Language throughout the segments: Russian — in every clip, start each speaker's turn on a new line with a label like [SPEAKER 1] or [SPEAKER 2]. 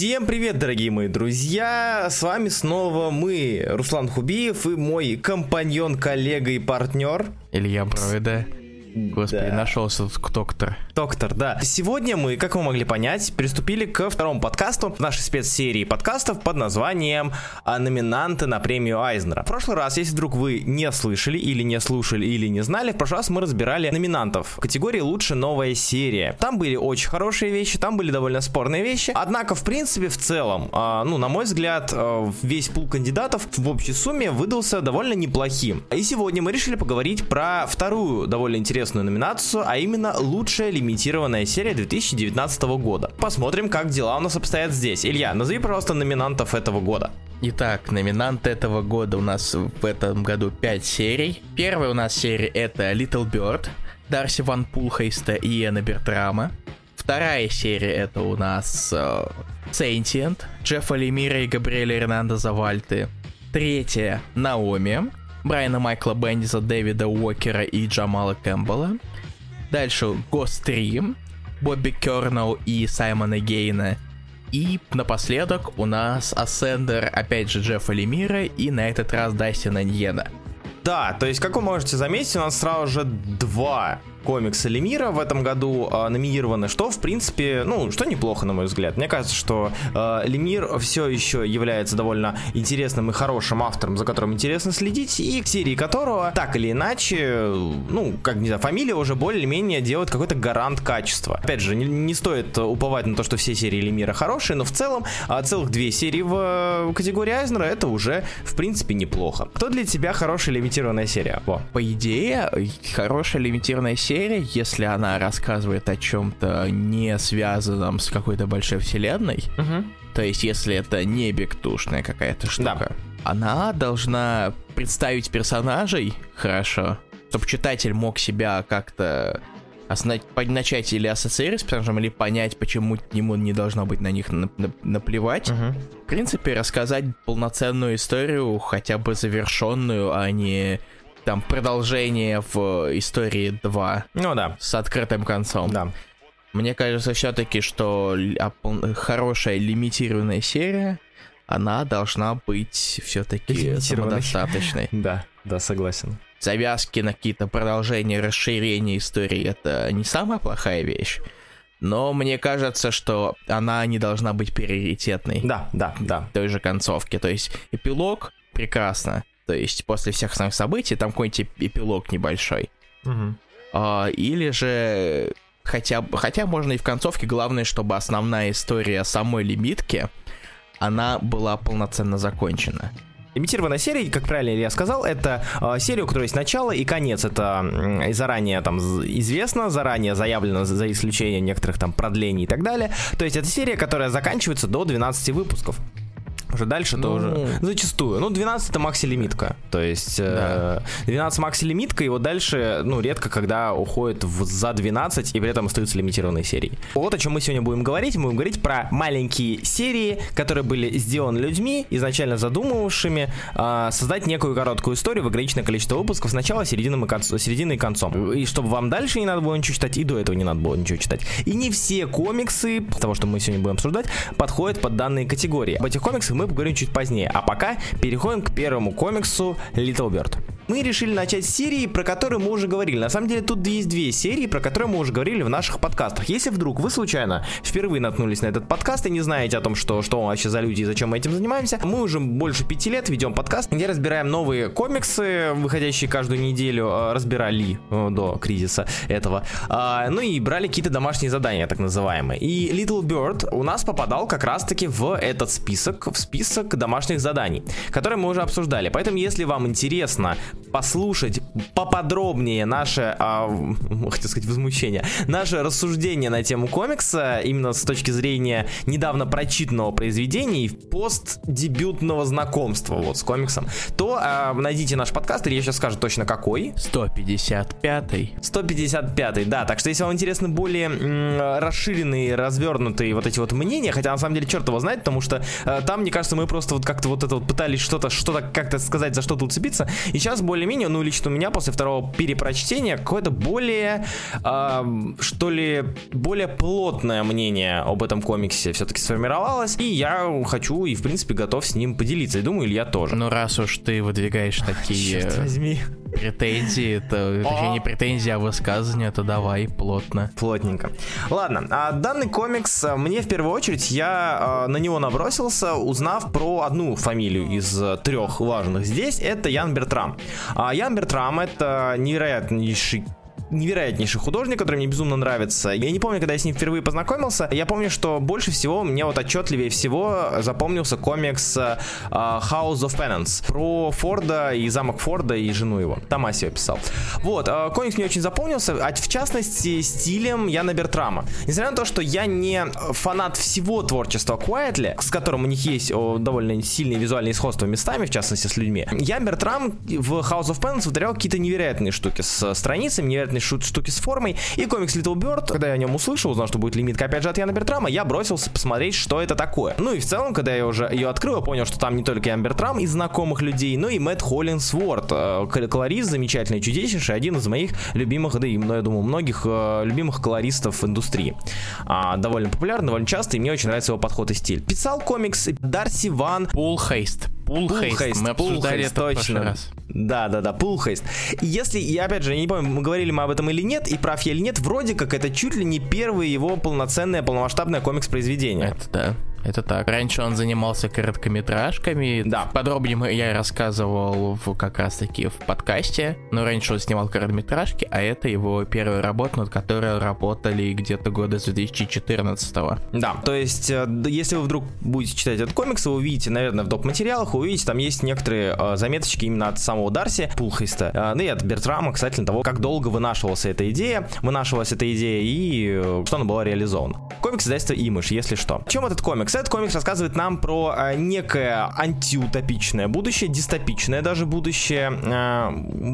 [SPEAKER 1] Всем привет, дорогие мои друзья! С вами снова мы, Руслан Хубиев и мой компаньон, коллега и партнер
[SPEAKER 2] Илья Броида. Господи, да. нашелся тут доктор.
[SPEAKER 1] Да. Сегодня мы, как вы могли понять, приступили к второму подкасту нашей спецсерии подкастов под названием «А «Номинанты на премию Айзнера». В прошлый раз, если вдруг вы не слышали или не слушали или не знали, в прошлый раз мы разбирали номинантов в категории «Лучше новая серия». Там были очень хорошие вещи, там были довольно спорные вещи. Однако, в принципе, в целом, а, ну, на мой взгляд, а, весь пул кандидатов в общей сумме выдался довольно неплохим. И сегодня мы решили поговорить про вторую довольно интересную номинацию, а именно лучшая лимитированная серия 2019 года. Посмотрим, как дела у нас обстоят здесь. Илья, назови, пожалуйста, номинантов этого года.
[SPEAKER 2] Итак, номинант этого года у нас в этом году 5 серий. Первая у нас серия это Little Bird, Дарси Ван Пулхейста и Иэна Бертрама. Вторая серия это у нас uh, Sentient, Джеффа Лемира и Габриэля Эрнандеза Вальты. Третья Наоми, Брайана Майкла Бендиса, Дэвида Уокера и Джамала Кэмпбелла. Дальше Ghost 3, Бобби Керноу и Саймона Гейна. И напоследок у нас Ascender, опять же, Джеффа Лемира и на этот раз Дастина Ньена.
[SPEAKER 1] Да, то есть, как вы можете заметить, у нас сразу же два комиксы Лемира в этом году э, номинированы, что, в принципе, ну, что неплохо, на мой взгляд. Мне кажется, что э, Лемир все еще является довольно интересным и хорошим автором, за которым интересно следить, и к серии которого, так или иначе, ну, как, не знаю, фамилия уже более-менее делает какой-то гарант качества. Опять же, не, не стоит уповать на то, что все серии Лемира хорошие, но в целом э, целых две серии в э, категории Айзнера это уже, в принципе, неплохо. Кто для тебя хорошая лимитированная серия?
[SPEAKER 2] Во. По идее, хорошая лимитированная серия серия, если она рассказывает о чем-то не связанном с какой-то большой вселенной, угу. то есть если это не бектушная какая-то штука, да. она должна представить персонажей хорошо, чтобы читатель мог себя как-то начать или ассоциировать с персонажем, или понять, почему ему не должно быть на них наплевать. Угу. В принципе, рассказать полноценную историю, хотя бы завершенную, а не там продолжение в истории 2.
[SPEAKER 1] Ну да.
[SPEAKER 2] С открытым концом.
[SPEAKER 1] Да.
[SPEAKER 2] Мне кажется все-таки, что хорошая лимитированная серия, она должна быть все-таки самодостаточной.
[SPEAKER 1] Да, да, согласен.
[SPEAKER 2] Завязки на какие-то продолжения, расширения истории это не самая плохая вещь. Но мне кажется, что она не должна быть приоритетной.
[SPEAKER 1] Да, да, да.
[SPEAKER 2] Той же концовки. То есть эпилог прекрасно то есть после всех основных событий там какой-нибудь эпилог небольшой. Угу. А, или же хотя, хотя можно и в концовке, главное, чтобы основная история самой лимитки, она была полноценно закончена.
[SPEAKER 1] Имитированная серия, как правильно я сказал, это э, серия, у которой есть начало и конец. Это э, заранее там известно, заранее заявлено за исключением некоторых там продлений и так далее. То есть это серия, которая заканчивается до 12 выпусков. Уже дальше ну... тоже. Зачастую. Ну, 12 это макси-лимитка. То есть да. 12 макси-лимитка, и вот дальше, ну, редко когда уходит в, за 12, и при этом остаются лимитированные серии. Вот о чем мы сегодня будем говорить. Мы будем говорить про маленькие серии, которые были сделаны людьми, изначально задумывавшими э, создать некую короткую историю в ограниченное количество выпусков с начала, середины и, концом, середины и концом. И чтобы вам дальше не надо было ничего читать, и до этого не надо было ничего читать. И не все комиксы, того, что мы сегодня будем обсуждать, подходят под данные категории. Об этих комиксах мы поговорим чуть позднее. А пока переходим к первому комиксу Little Bird мы решили начать с серии, про которую мы уже говорили. На самом деле тут есть две серии, про которые мы уже говорили в наших подкастах. Если вдруг вы случайно впервые наткнулись на этот подкаст и не знаете о том, что, что вообще за люди и зачем мы этим занимаемся, мы уже больше пяти лет ведем подкаст, где разбираем новые комиксы, выходящие каждую неделю, э, разбирали э, до кризиса этого. А, ну и брали какие-то домашние задания, так называемые. И Little Bird у нас попадал как раз-таки в этот список, в список домашних заданий, которые мы уже обсуждали. Поэтому, если вам интересно послушать поподробнее наше, а, хотел сказать, возмущение, наше рассуждение на тему комикса, именно с точки зрения недавно прочитанного произведения и постдебютного знакомства вот с комиксом, то а, найдите наш подкаст, или я сейчас скажу точно какой.
[SPEAKER 2] 155-й.
[SPEAKER 1] 155-й, да, так что если вам интересны более м, расширенные, развернутые вот эти вот мнения, хотя на самом деле черт его знает, потому что а, там, мне кажется, мы просто вот как-то вот это вот пытались что-то, что-то как-то сказать, за что-то уцепиться, и сейчас более более-менее, ну, лично у меня после второго перепрочтения какое-то более, э, что ли, более плотное мнение об этом комиксе все-таки сформировалось, и я хочу и, в принципе, готов с ним поделиться, и думаю, Илья тоже.
[SPEAKER 2] Ну, раз уж ты выдвигаешь такие... Черт возьми претензии, это точнее не претензии, а высказывания, то давай, плотно.
[SPEAKER 1] Плотненько. Ладно, а данный комикс, э, мне в первую очередь, я э, на него набросился, узнав про одну фамилию из э, трех важных здесь, это Ян Бертрам. А Ян Бертрам это невероятнейший невероятнейший художник, который мне безумно нравится. Я не помню, когда я с ним впервые познакомился. Я помню, что больше всего мне вот отчетливее всего запомнился комикс uh, House of Penance про Форда и замок Форда и жену его. Томаси писал. Вот, uh, комикс мне очень запомнился, а в частности стилем Яна Бертрама. Несмотря на то, что я не фанат всего творчества Quietly, с которым у них есть о, довольно сильные визуальные сходства местами, в частности с людьми, Ян Бертрам в House of Penance вытворял какие-то невероятные штуки с страницами, невероятные шут штуки с формой. И комикс Little Bird, когда я о нем услышал, узнал, что будет лимитка опять же от Яна Бертрама, я бросился посмотреть, что это такое. Ну и в целом, когда я уже ее открыл, я понял, что там не только Ян Бертрам из знакомых людей, но и Мэтт Холлинсворт, э, колорист замечательный, чудеснейший, один из моих любимых, да и, ну, я думаю, многих э, любимых колористов индустрии. А, довольно популярный, довольно часто, и мне очень нравится его подход и стиль. Писал комикс Дарси Ван
[SPEAKER 2] Пулхейст. Пулхейст. Мы обсуждали это точно. раз.
[SPEAKER 1] Да, да, да, пулхейст. Если, я опять же, я не помню, мы говорили мы об этом или нет, и прав я или нет, вроде как это чуть ли не первое его полноценное, полномасштабное комикс-произведение.
[SPEAKER 2] Это да. Это так. Раньше он занимался короткометражками. Да. Подробнее я рассказывал в, как раз таки в подкасте. Но раньше он снимал короткометражки, а это его первая работа, над которой работали где-то года с 2014 -го.
[SPEAKER 1] Да, то есть, э, если вы вдруг будете читать этот комикс, вы увидите, наверное, в доп-материалах, вы увидите, там есть некоторые э, заметочки именно от самого Дарси, Пулхейста, э, ну и от Бертрама, кстати, того, как долго вынашивалась эта идея, вынашивалась эта идея и что она была реализована. Комикс издательства Имыш, если что. В чем этот комикс? Этот комикс рассказывает нам про э, некое антиутопичное будущее, дистопичное даже будущее. Э,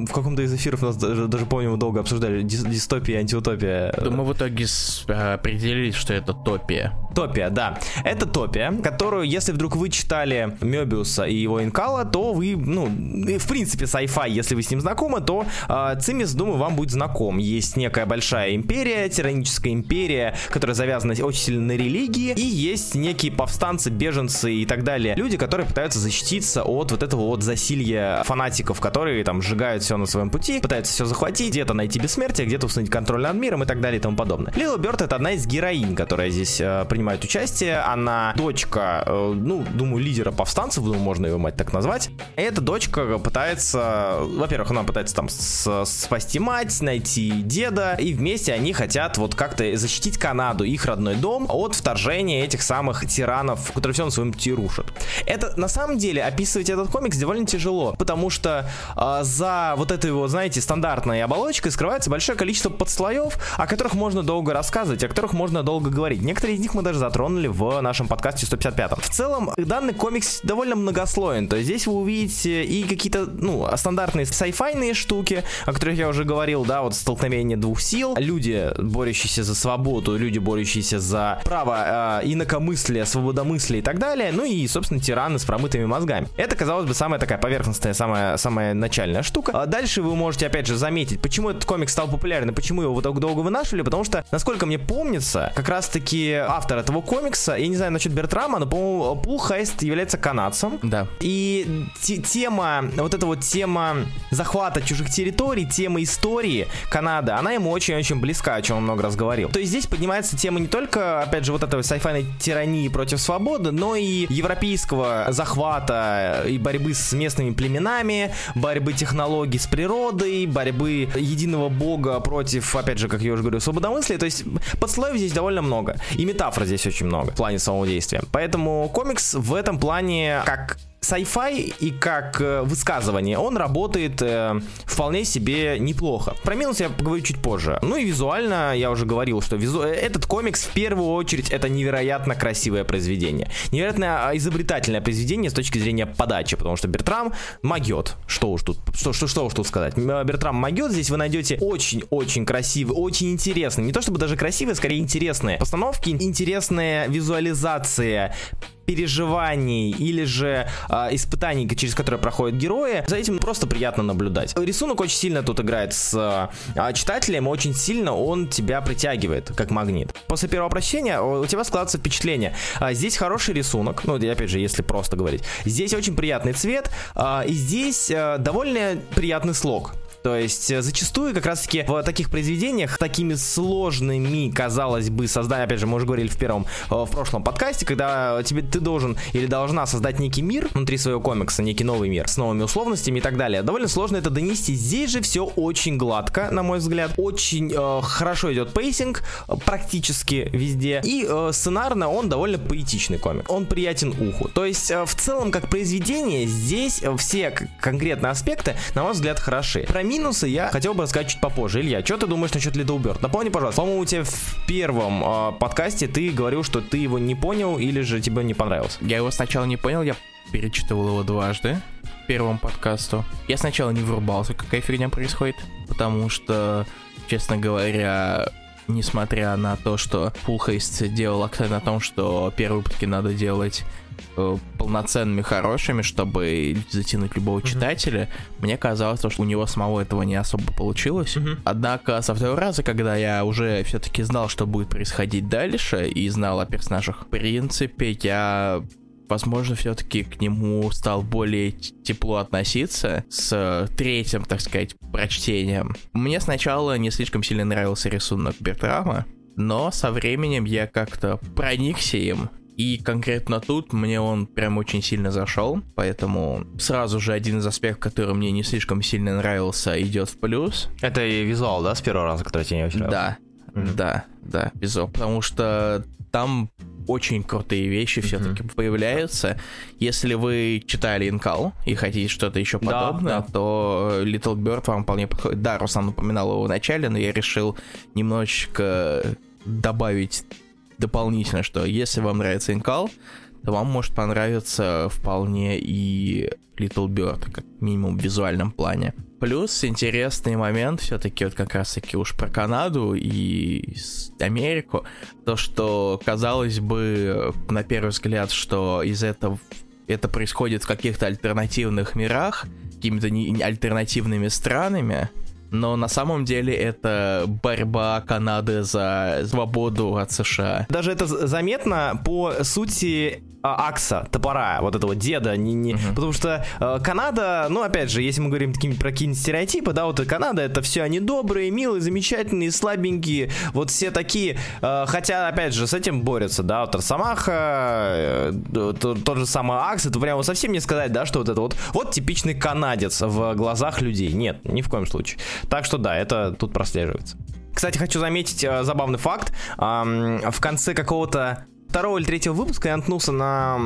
[SPEAKER 1] в каком-то из эфиров нас даже, даже помню, мы долго обсуждали дистопия и антиутопия.
[SPEAKER 2] Мы в итоге э, определились, что это топия.
[SPEAKER 1] Топия, да. Это топия, которую, если вдруг вы читали Мебиуса и его Инкала, то вы, ну, в принципе, sci-fi, если вы с ним знакомы, то э, Цимис, думаю, вам будет знаком. Есть некая большая империя, тираническая империя, которая завязана очень сильно на религии, и есть некий некие повстанцы, беженцы и так далее. Люди, которые пытаются защититься от вот этого вот засилья фанатиков, которые там сжигают все на своем пути, пытаются все захватить, где-то найти бессмертие, где-то установить контроль над миром и так далее и тому подобное. Лила Бёрд это одна из героинь, которая здесь э, принимает участие. Она дочка, э, ну, думаю, лидера повстанцев, думаю, можно ее мать так назвать. И эта дочка пытается, во-первых, она пытается там спасти мать, найти деда, и вместе они хотят вот как-то защитить Канаду, их родной дом, от вторжения этих самых тиранов, которые все на своем пути рушат. Это, на самом деле, описывать этот комикс довольно тяжело, потому что э, за вот этой вот, знаете, стандартной оболочкой скрывается большое количество подслоев, о которых можно долго рассказывать, о которых можно долго говорить. Некоторые из них мы даже затронули в нашем подкасте 155. В целом, данный комикс довольно многослоен, то есть здесь вы увидите и какие-то, ну, стандартные сайфайные штуки, о которых я уже говорил, да, вот столкновение двух сил, люди, борющиеся за свободу, люди, борющиеся за право э, инакомыслия свободомыслия и так далее, ну и, собственно, тираны с промытыми мозгами. Это, казалось бы, самая такая поверхностная, самая, самая начальная штука. А дальше вы можете, опять же, заметить, почему этот комикс стал популярен и почему его так долго вынашивали, потому что, насколько мне помнится, как раз-таки автор этого комикса, я не знаю насчет Бертрама, но, по-моему, Пул Хайст является канадцем.
[SPEAKER 2] Да.
[SPEAKER 1] И тема, вот эта вот тема захвата чужих территорий, тема истории Канады, она ему очень-очень близка, о чем он много раз говорил. То есть здесь поднимается тема не только, опять же, вот этой сайфайной тирании против свободы, но и европейского захвата и борьбы с местными племенами, борьбы технологий с природой, борьбы единого бога против, опять же, как я уже говорю, свободомыслия. То есть подслоев здесь довольно много. И метафор здесь очень много в плане самого действия. Поэтому комикс в этом плане как sci-fi и как э, высказывание, он работает э, вполне себе неплохо. Про минус я поговорю чуть позже. Ну и визуально, я уже говорил, что визу... Э, этот комикс в первую очередь это невероятно красивое произведение. Невероятно а, изобретательное произведение с точки зрения подачи, потому что Бертрам могет. Что уж тут, что, что, что уж тут сказать. Э, Бертрам могет, здесь вы найдете очень-очень красивый, очень интересный, не то чтобы даже красивый, скорее интересные постановки, интересная визуализация переживаний или же э, испытаний, через которые проходят герои, за этим просто приятно наблюдать. Рисунок очень сильно тут играет с э, читателем, очень сильно он тебя притягивает, как магнит. После первого прочтения у тебя складывается впечатление. А, здесь хороший рисунок, ну, опять же, если просто говорить. Здесь очень приятный цвет, а, и здесь а, довольно приятный слог. То есть э, зачастую как раз-таки в таких произведениях такими сложными, казалось бы, создать, опять же, мы уже говорили в первом, э, в прошлом подкасте, когда тебе ты должен или должна создать некий мир внутри своего комикса, некий новый мир с новыми условностями и так далее. Довольно сложно это донести. Здесь же все очень гладко, на мой взгляд. Очень э, хорошо идет pacing практически везде. И э, сценарно он довольно поэтичный комик. Он приятен уху. То есть э, в целом как произведение здесь все конкретные аспекты, на мой взгляд, хороши. Про мир минусы я хотел бы рассказать чуть попозже. Илья, что ты думаешь насчет Little Bird? Напомни, пожалуйста, по-моему, у тебя в первом э, подкасте ты говорил, что ты его не понял или же тебе не понравился.
[SPEAKER 2] Я его сначала не понял, я перечитывал его дважды первому подкасту. Я сначала не врубался, какая фигня происходит, потому что, честно говоря, несмотря на то, что Пулхейст делал акцент на том, что первые выпуски надо делать Э, полноценными, хорошими, чтобы затянуть любого mm-hmm. читателя, мне казалось, что у него самого этого не особо получилось. Mm-hmm. Однако со второго раза, когда я уже все-таки знал, что будет происходить дальше, и знал о персонажах, в принципе, я возможно, все-таки к нему стал более тепло относиться с третьим, так сказать, прочтением. Мне сначала не слишком сильно нравился рисунок Бертрама, но со временем я как-то проникся им и конкретно тут мне он прям очень сильно зашел, поэтому сразу же один из аспектов, который мне не слишком сильно нравился, идет в плюс.
[SPEAKER 1] Это и визуал, да, с первого раза, который тебе не очень
[SPEAKER 2] нравился? Да, mm-hmm. да, да, визуал, потому что там очень крутые вещи все-таки mm-hmm. появляются. Если вы читали Инкал и хотите что-то еще подобное, да, да. то Little Bird вам вполне подходит. Да, Руслан упоминал его в начале, но я решил немножечко добавить дополнительно, что если вам нравится Инкал, то вам может понравиться вполне и Little Bird, как минимум в визуальном плане. Плюс интересный момент, все-таки вот как раз-таки уж про Канаду и Америку, то, что казалось бы, на первый взгляд, что из этого это происходит в каких-то альтернативных мирах, какими-то не альтернативными странами, но на самом деле это борьба Канады за свободу от США.
[SPEAKER 1] Даже это заметно по сути Акса, топора, вот этого деда, не, не, uh-huh. потому что э, Канада, ну опять же, если мы говорим такими про какие-нибудь стереотипы, да, вот и Канада это все они добрые, милые, замечательные, слабенькие, вот все такие, э, хотя опять же с этим борются, да, вот Росомаха, э, тот, тот же самый Акс, это прямо совсем не сказать, да, что вот это вот, вот типичный канадец в глазах людей, нет, ни в коем случае. Так что да, это тут прослеживается. Кстати, хочу заметить э, забавный факт. Эм, в конце какого-то второго или третьего выпуска я наткнулся на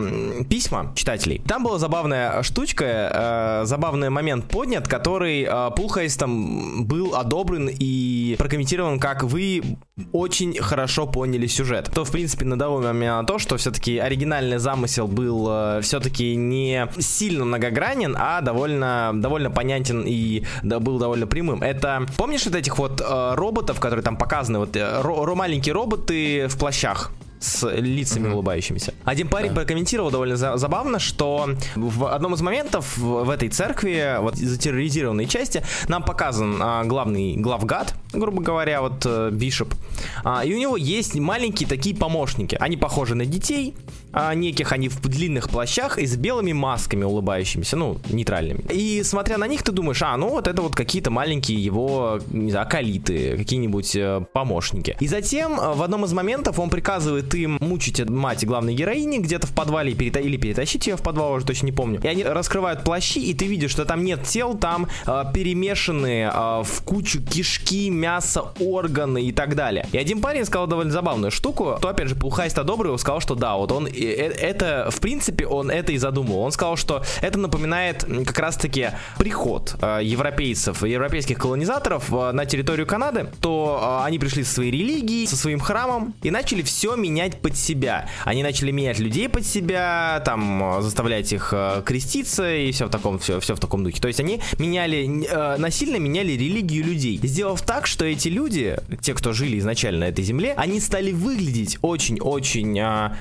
[SPEAKER 1] письма читателей. Там была забавная штучка, э, забавный момент поднят, который э, Пулхайстом был одобрен и прокомментирован как вы очень хорошо поняли сюжет. То, в принципе, надало меня на то, что все-таки оригинальный замысел был э, все-таки не сильно многогранен, а довольно, довольно понятен и да, был довольно прямым. Это, помнишь вот этих вот э, роботов, которые там показаны, вот э, ро- маленькие роботы в плащах? С лицами mm-hmm. улыбающимися. Один парень да. прокомментировал довольно за- забавно, что в одном из моментов в, в этой церкви, вот затерроризированной части, нам показан а, главный главгад, грубо говоря, вот а, Бишоп, а, и у него есть маленькие такие помощники. Они похожи на детей, а, неких, они в длинных плащах и с белыми масками улыбающимися, ну, нейтральными. И смотря на них, ты думаешь, а, ну вот это вот какие-то маленькие его, не знаю, акалиты, какие-нибудь э, помощники. И затем э, в одном из моментов он приказывает ты мучить мать главной героини где-то в подвале перета... или перетащить ее в подвал, уже точно не помню. И они раскрывают плащи, и ты видишь, что там нет тел, там э, перемешанные э, в кучу кишки, мясо, органы и так далее. И один парень сказал довольно забавную штуку, то опять же Пулхайста Добрый сказал, что да, вот он это, в принципе, он это и задумал. Он сказал, что это напоминает как раз-таки приход э, европейцев, европейских колонизаторов э, на территорию Канады, то э, они пришли со своей религией, со своим храмом и начали все менять под себя. Они начали менять людей под себя, там, э, заставлять их э, креститься и все в таком, все, все в таком духе. То есть они меняли, э, насильно меняли религию людей, сделав так, что эти люди, те, кто жили изначально на этой земле, они стали выглядеть очень-очень а,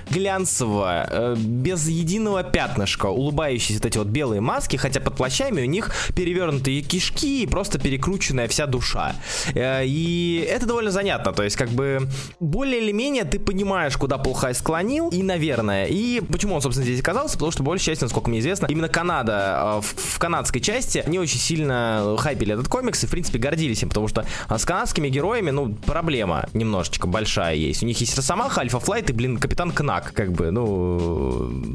[SPEAKER 1] глянцево, а, без единого пятнышка, улыбающиеся вот эти вот белые маски, хотя под плащами у них перевернутые кишки и просто перекрученная вся душа. А, и это довольно занятно, то есть как бы более или менее ты понимаешь, куда Полхай склонил, и, наверное, и почему он, собственно, здесь оказался, потому что, большей части, насколько мне известно, именно Канада, в, в канадской части, не очень сильно хайпили этот комикс и, в принципе, гордились им, потому что с канадскими героями, ну, проблема немножечко большая есть. У них есть Росомаха, Альфа Флайт и, блин, Капитан Кнак, как бы, ну,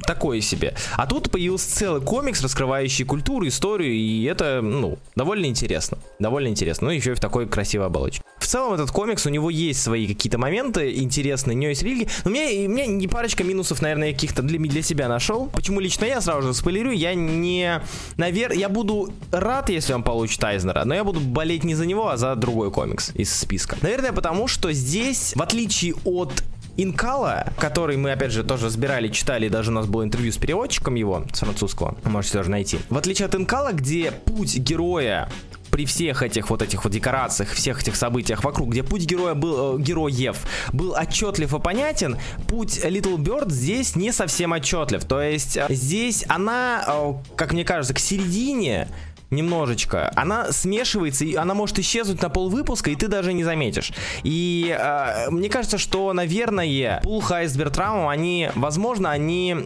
[SPEAKER 1] такое себе. А тут появился целый комикс, раскрывающий культуру, историю, и это, ну, довольно интересно. Довольно интересно. Ну, еще и в такой красивой оболочке. В целом, этот комикс, у него есть свои какие-то моменты интересные, у него есть религии, но у меня, у меня не парочка минусов, наверное, каких-то для, для себя нашел. Почему лично я сразу же спойлерю, я не, наверное, я буду рад, если он получит Айзнера, но я буду болеть не за него, а за другой комикс из списка. Наверное, потому что здесь, в отличие от Инкала, который мы, опять же, тоже разбирали, читали, даже у нас было интервью с переводчиком его, с французского, можете тоже найти. В отличие от Инкала, где путь героя при всех этих вот этих вот декорациях, всех этих событиях вокруг, где путь героя был, э, героев был отчетлив и понятен, путь Little Bird здесь не совсем отчетлив. То есть э, здесь она, э, как мне кажется, к середине немножечко, она смешивается, и она может исчезнуть на пол выпуска, и ты даже не заметишь. И э, мне кажется, что, наверное, Пул Хайс Бертрамом, они, возможно, они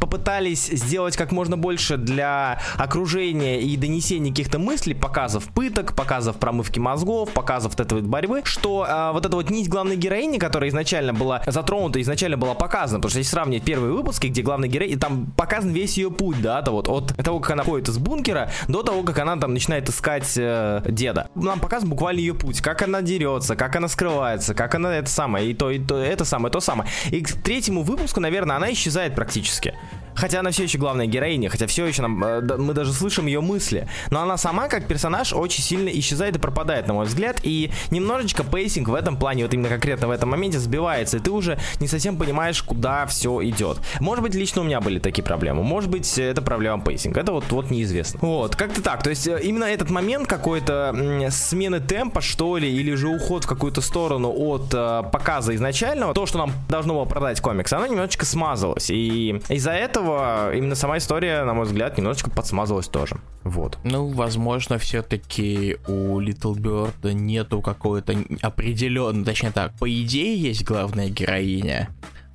[SPEAKER 1] попытались сделать как можно больше для окружения и донесения каких-то мыслей, показов пыток, показов промывки мозгов, показов вот этой вот борьбы, что э, вот эта вот нить главной героини, которая изначально была затронута, изначально была показана, потому что если сравнить первые выпуски, где главная героиня, там показан весь ее путь, да, то вот от того, как она ходит из бункера, до того, как она там начинает искать э, деда. Нам показан буквально ее путь, как она дерется, как она скрывается, как она это самое, и то, и то, это самое, то самое. И к третьему выпуску, наверное, она исчезает практически. Хотя она все еще главная героиня, хотя все еще нам, э, мы даже слышим ее мысли. Но она сама, как персонаж, очень сильно исчезает и пропадает, на мой взгляд. И немножечко pacing в этом плане, вот именно конкретно в этом моменте, сбивается. И ты уже не совсем понимаешь, куда все идет. Может быть, лично у меня были такие проблемы. Может быть, это проблема pacing а. Это вот, вот неизвестно. Вот, как-то так. То есть, э, именно этот момент какой-то смены темпа, что ли, или же уход в какую-то сторону от э, показа изначального, то, что нам должно было продать комикс, оно немножечко смазалось. И из-за этого этого именно сама история, на мой взгляд, немножечко подсмазалась тоже. Вот.
[SPEAKER 2] Ну, возможно, все-таки у Little Bird нету какой-то определенной, точнее так, по идее есть главная героиня,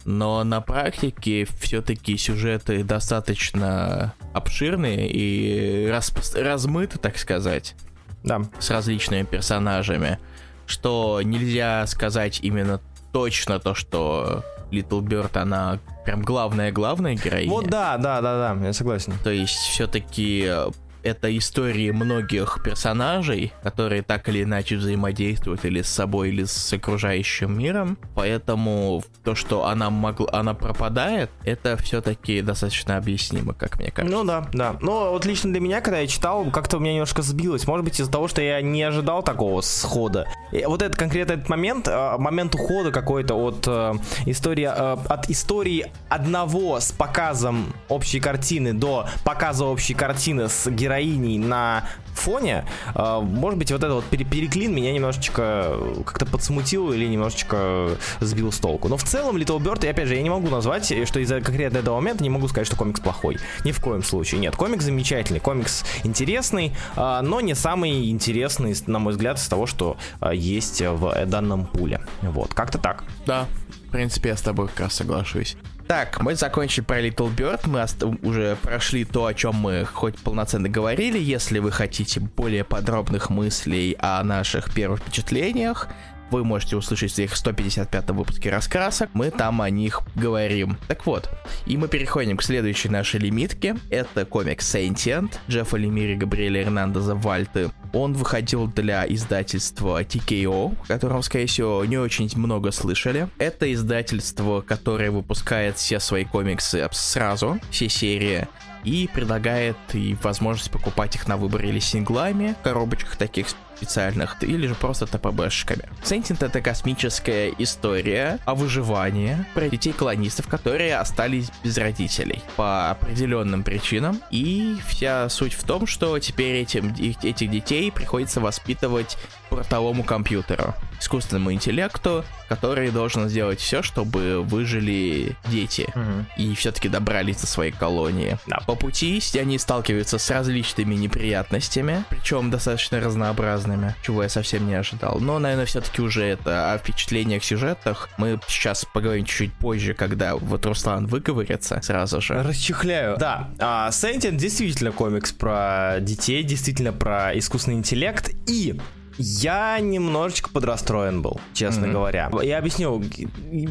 [SPEAKER 2] но на практике все-таки сюжеты достаточно обширные и раз, размыты, так сказать.
[SPEAKER 1] Да.
[SPEAKER 2] С различными персонажами. Что нельзя сказать именно точно то, что Little Bird, она прям главная-главная героиня.
[SPEAKER 1] Вот да, да, да, да, я согласен.
[SPEAKER 2] То есть все-таки э, это истории многих персонажей, которые так или иначе взаимодействуют или с собой, или с окружающим миром. Поэтому то, что она могла, она пропадает, это все-таки достаточно объяснимо, как мне кажется.
[SPEAKER 1] Ну да, да. Но вот лично для меня, когда я читал, как-то у меня немножко сбилось. Может быть, из-за того, что я не ожидал такого схода. И вот этот конкретно этот момент, э, момент ухода какой-то от э, истории, э, от истории одного с показом общей картины до показа общей картины с героем героиней на фоне, э, может быть, вот этот вот переклин меня немножечко как-то подсмутил или немножечко сбил с толку. Но в целом Little Bird, и опять же, я не могу назвать, что из-за конкретно этого момента не могу сказать, что комикс плохой. Ни в коем случае. Нет, комикс замечательный, комикс интересный, э, но не самый интересный, на мой взгляд, из того, что э, есть в данном пуле. Вот, как-то так.
[SPEAKER 2] Да, в принципе, я с тобой как раз соглашусь. Так, мы закончили про Little Bird, мы уже прошли то, о чем мы хоть полноценно говорили. Если вы хотите более подробных мыслей о наших первых впечатлениях, вы можете услышать их 155 выпуске раскрасок, мы там о них говорим. Так вот, и мы переходим к следующей нашей лимитке. Это комикс Sentient Джеффа Лемири, Габриэля Эрнандеза Вальты. Он выходил для издательства TKO, о котором, скорее всего, не очень много слышали. Это издательство, которое выпускает все свои комиксы сразу, все серии и предлагает и возможность покупать их на выбор или синглами в коробочках таких специальных, или же просто ТПБшками. Sentient это космическая история о выживании про детей-колонистов, которые остались без родителей по определенным причинам. И вся суть в том, что теперь этим, этих детей приходится воспитывать бортовому компьютеру, искусственному интеллекту, который должен сделать все, чтобы выжили дети угу. и все-таки добрались до своей колонии. Да. По пути они сталкиваются с различными неприятностями, причем достаточно разнообразными, чего я совсем не ожидал. Но, наверное, все-таки уже это о впечатлениях, сюжетах мы сейчас поговорим чуть-чуть позже, когда вот Руслан выговорится сразу же.
[SPEAKER 1] Расчехляю. Да, а, Sentient действительно комикс про детей, действительно про искусственный интеллект и я немножечко подрастроен был, честно mm-hmm. говоря. Я объясню,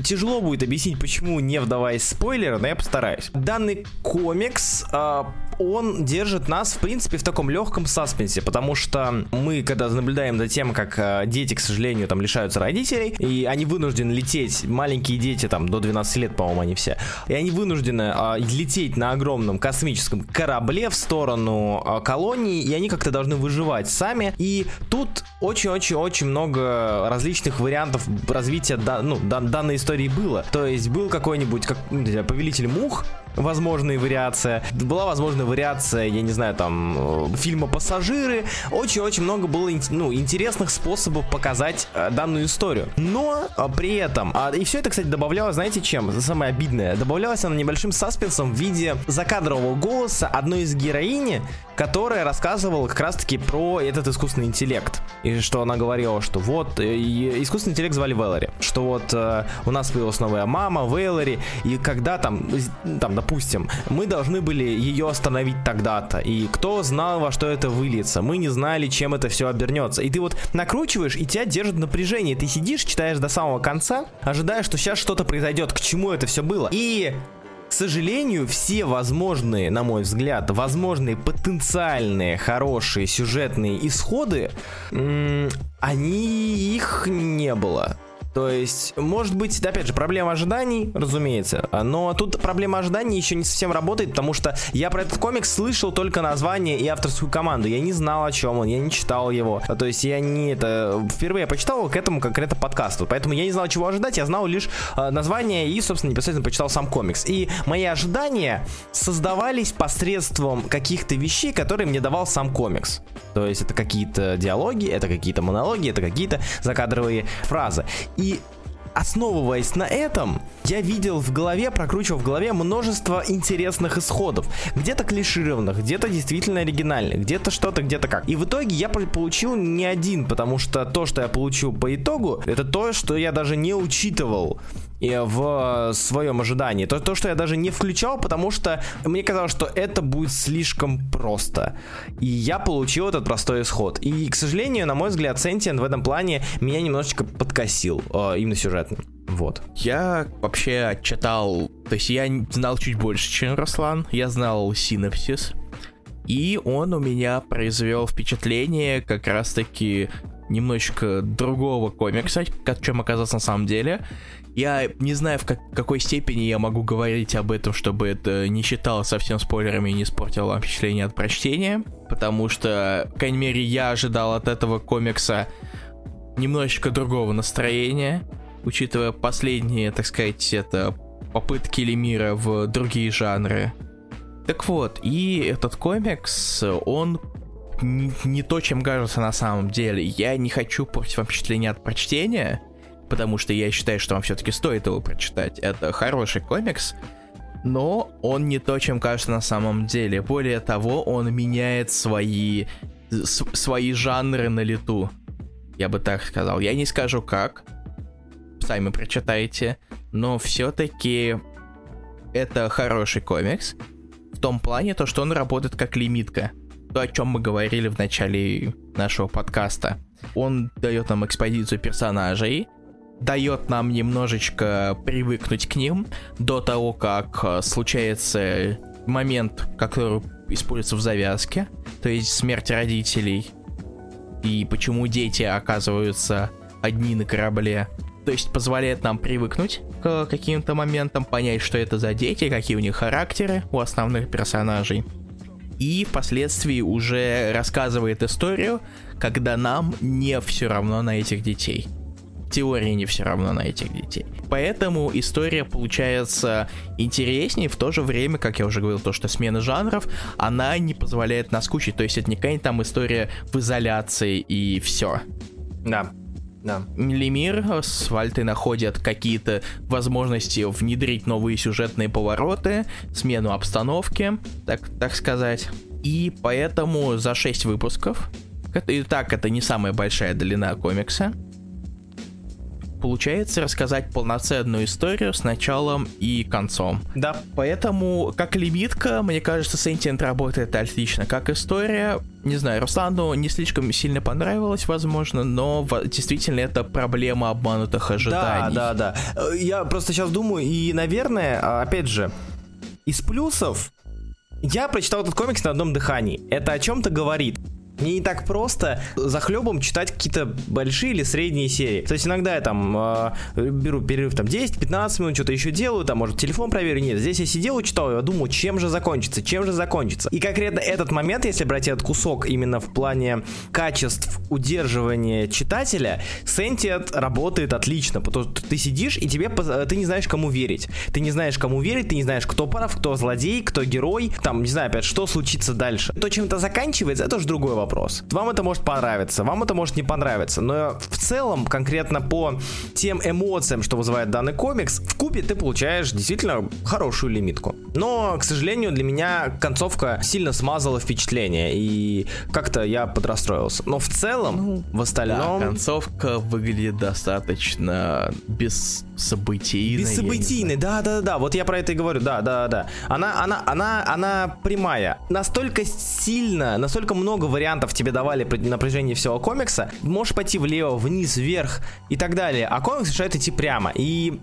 [SPEAKER 1] тяжело будет объяснить, почему, не вдаваясь в спойлеры, но я постараюсь. Данный комикс э, он держит нас, в принципе, в таком легком саспенсе, потому что мы, когда наблюдаем за тем, как э, дети, к сожалению, там лишаются родителей, и они вынуждены лететь, маленькие дети, там, до 12 лет, по-моему, они все, и они вынуждены э, лететь на огромном космическом корабле в сторону э, колонии, и они как-то должны выживать сами, и тут очень-очень-очень много различных вариантов развития да, ну, да, данной истории было. То есть был какой-нибудь, как, ну, повелитель мух, возможная вариация. Была возможная вариация, я не знаю, там, э, фильма «Пассажиры». Очень-очень много было ну, интересных способов показать э, данную историю. Но э, при этом, а, и все это, кстати, добавлялось, знаете, чем? Самое обидное. Добавлялось оно небольшим саспенсом в виде закадрового голоса одной из героини, которая рассказывала как раз-таки про этот искусственный интеллект. И что она говорила, что вот, искусственный интеллект звали Вэллори, что вот у нас появилась новая мама, Вэллори, и когда там, там, допустим, мы должны были ее остановить тогда-то, и кто знал, во что это выльется, мы не знали, чем это все обернется. И ты вот накручиваешь, и тебя держит напряжение, ты сидишь, читаешь до самого конца, ожидая, что сейчас что-то произойдет, к чему это все было. И к сожалению, все возможные, на мой взгляд, возможные потенциальные хорошие сюжетные исходы, они их не было. То есть, может быть, опять же, проблема ожиданий, разумеется, но тут проблема ожиданий еще не совсем работает, потому что я про этот комикс слышал только название и авторскую команду. Я не знал, о чем он, я не читал его. То есть я не это... Впервые я почитал к этому конкретно подкасту, поэтому я не знал, чего ожидать, я знал лишь э, название и, собственно, непосредственно почитал сам комикс. И мои ожидания создавались посредством каких-то вещей, которые мне давал сам комикс. То есть это какие-то диалоги, это какие-то монологи, это какие-то закадровые фразы. Основываясь на этом, я видел в голове, прокручивал в голове множество интересных исходов. Где-то клишированных, где-то действительно оригинальных, где-то что-то, где-то как. И в итоге я получил не один, потому что то, что я получил по итогу, это то, что я даже не учитывал и в своем ожидании. То, то, что я даже не включал, потому что мне казалось, что это будет слишком просто. И я получил этот простой исход. И, к сожалению, на мой взгляд, Sentient в этом плане меня немножечко подкосил, э, именно сюжетно. Вот.
[SPEAKER 2] Я вообще читал, то есть я знал чуть больше, чем Руслан. Я знал синапсис. И он у меня произвел впечатление как раз-таки немножечко другого комикса, чем оказался на самом деле. Я не знаю, в как, какой степени я могу говорить об этом, чтобы это не считало совсем спойлерами и не испортило впечатление от прочтения, потому что, по крайней мере, я ожидал от этого комикса немножечко другого настроения, учитывая последние, так сказать, это попытки Лемира в другие жанры. Так вот, и этот комикс, он не, не то, чем кажется на самом деле. Я не хочу портить вам впечатление от прочтения, потому что я считаю, что вам все-таки стоит его прочитать. Это хороший комикс, но он не то, чем кажется на самом деле. Более того, он меняет свои, свои жанры на лету. Я бы так сказал. Я не скажу как, сами прочитайте, но все-таки это хороший комикс. В том плане, то, что он работает как лимитка. То, о чем мы говорили в начале нашего подкаста. Он дает нам экспозицию персонажей, дает нам немножечко привыкнуть к ним до того, как э, случается момент, который используется в завязке, то есть смерть родителей, и почему дети оказываются одни на корабле. То есть позволяет нам привыкнуть к каким-то моментам, понять, что это за дети, какие у них характеры у основных персонажей. и впоследствии уже рассказывает историю, когда нам не все равно на этих детей. Теории не все равно на этих детей. Поэтому история получается интереснее, в то же время, как я уже говорил, то, что смена жанров, она не позволяет наскучить. То есть это не какая-нибудь там история в изоляции и все.
[SPEAKER 1] Да. Да.
[SPEAKER 2] Лемир с Вальтой находят какие-то возможности внедрить новые сюжетные повороты, смену обстановки, так, так сказать. И поэтому за 6 выпусков, и так это не самая большая длина комикса, получается рассказать полноценную историю с началом и концом.
[SPEAKER 1] Да.
[SPEAKER 2] Поэтому, как лимитка, мне кажется, Sentient работает отлично. Как история, не знаю, Руслану не слишком сильно понравилось, возможно, но действительно это проблема обманутых ожиданий.
[SPEAKER 1] Да, да, да. Я просто сейчас думаю, и, наверное, а, опять же, из плюсов я прочитал этот комикс на одном дыхании. Это о чем-то говорит. Не так просто за хлебом читать какие-то большие или средние серии. То есть иногда я там э, беру перерыв там 10-15 минут, что-то еще делаю, там, может, телефон проверю. Нет, здесь я сидел и читал, я думаю, чем же закончится, чем же закончится. И конкретно этот момент, если брать этот кусок именно в плане качеств удерживания читателя, Sentient работает отлично, потому что ты сидишь и тебе ты не знаешь, кому верить. Ты не знаешь, кому верить, ты не знаешь, кто прав, кто злодей, кто герой, там, не знаю, опять, что случится дальше. То, чем это заканчивается, это уже другой вопрос вопрос. Вам это может понравиться, вам это может не понравиться, но в целом, конкретно по тем эмоциям, что вызывает данный комикс, в купе ты получаешь действительно хорошую лимитку. Но, к сожалению, для меня концовка сильно смазала впечатление, и как-то я подрастроился. Но в целом, ну, в остальном...
[SPEAKER 2] Да, концовка выглядит достаточно бессобытийной.
[SPEAKER 1] Бессобытийной, да-да-да, вот я про это и говорю, да-да-да. Она, она, она, она прямая. Настолько сильно, настолько много вариантов тебе давали на протяжении всего комикса, можешь пойти влево, вниз, вверх и так далее. А комикс решает идти прямо. И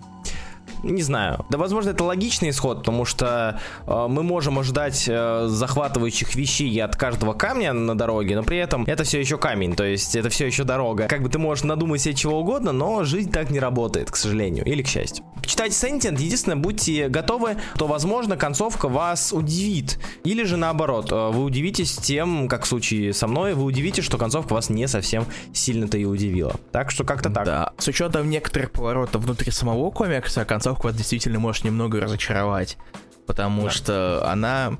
[SPEAKER 1] не знаю. Да, возможно, это логичный исход, потому что э, мы можем ожидать э, захватывающих вещей от каждого камня на дороге, но при этом это все еще камень, то есть это все еще дорога. Как бы ты можешь надумать себе чего угодно, но жизнь так не работает, к сожалению, или к счастью. Читайте Sentient, единственное, будьте готовы, то, возможно, концовка вас удивит. Или же наоборот, э, вы удивитесь тем, как в случае со мной, вы удивитесь, что концовка вас не совсем сильно-то и удивила. Так что как-то так.
[SPEAKER 2] Да, с учетом некоторых поворотов внутри самого комикса, концовка концовка вас действительно может немного разочаровать, потому да. что она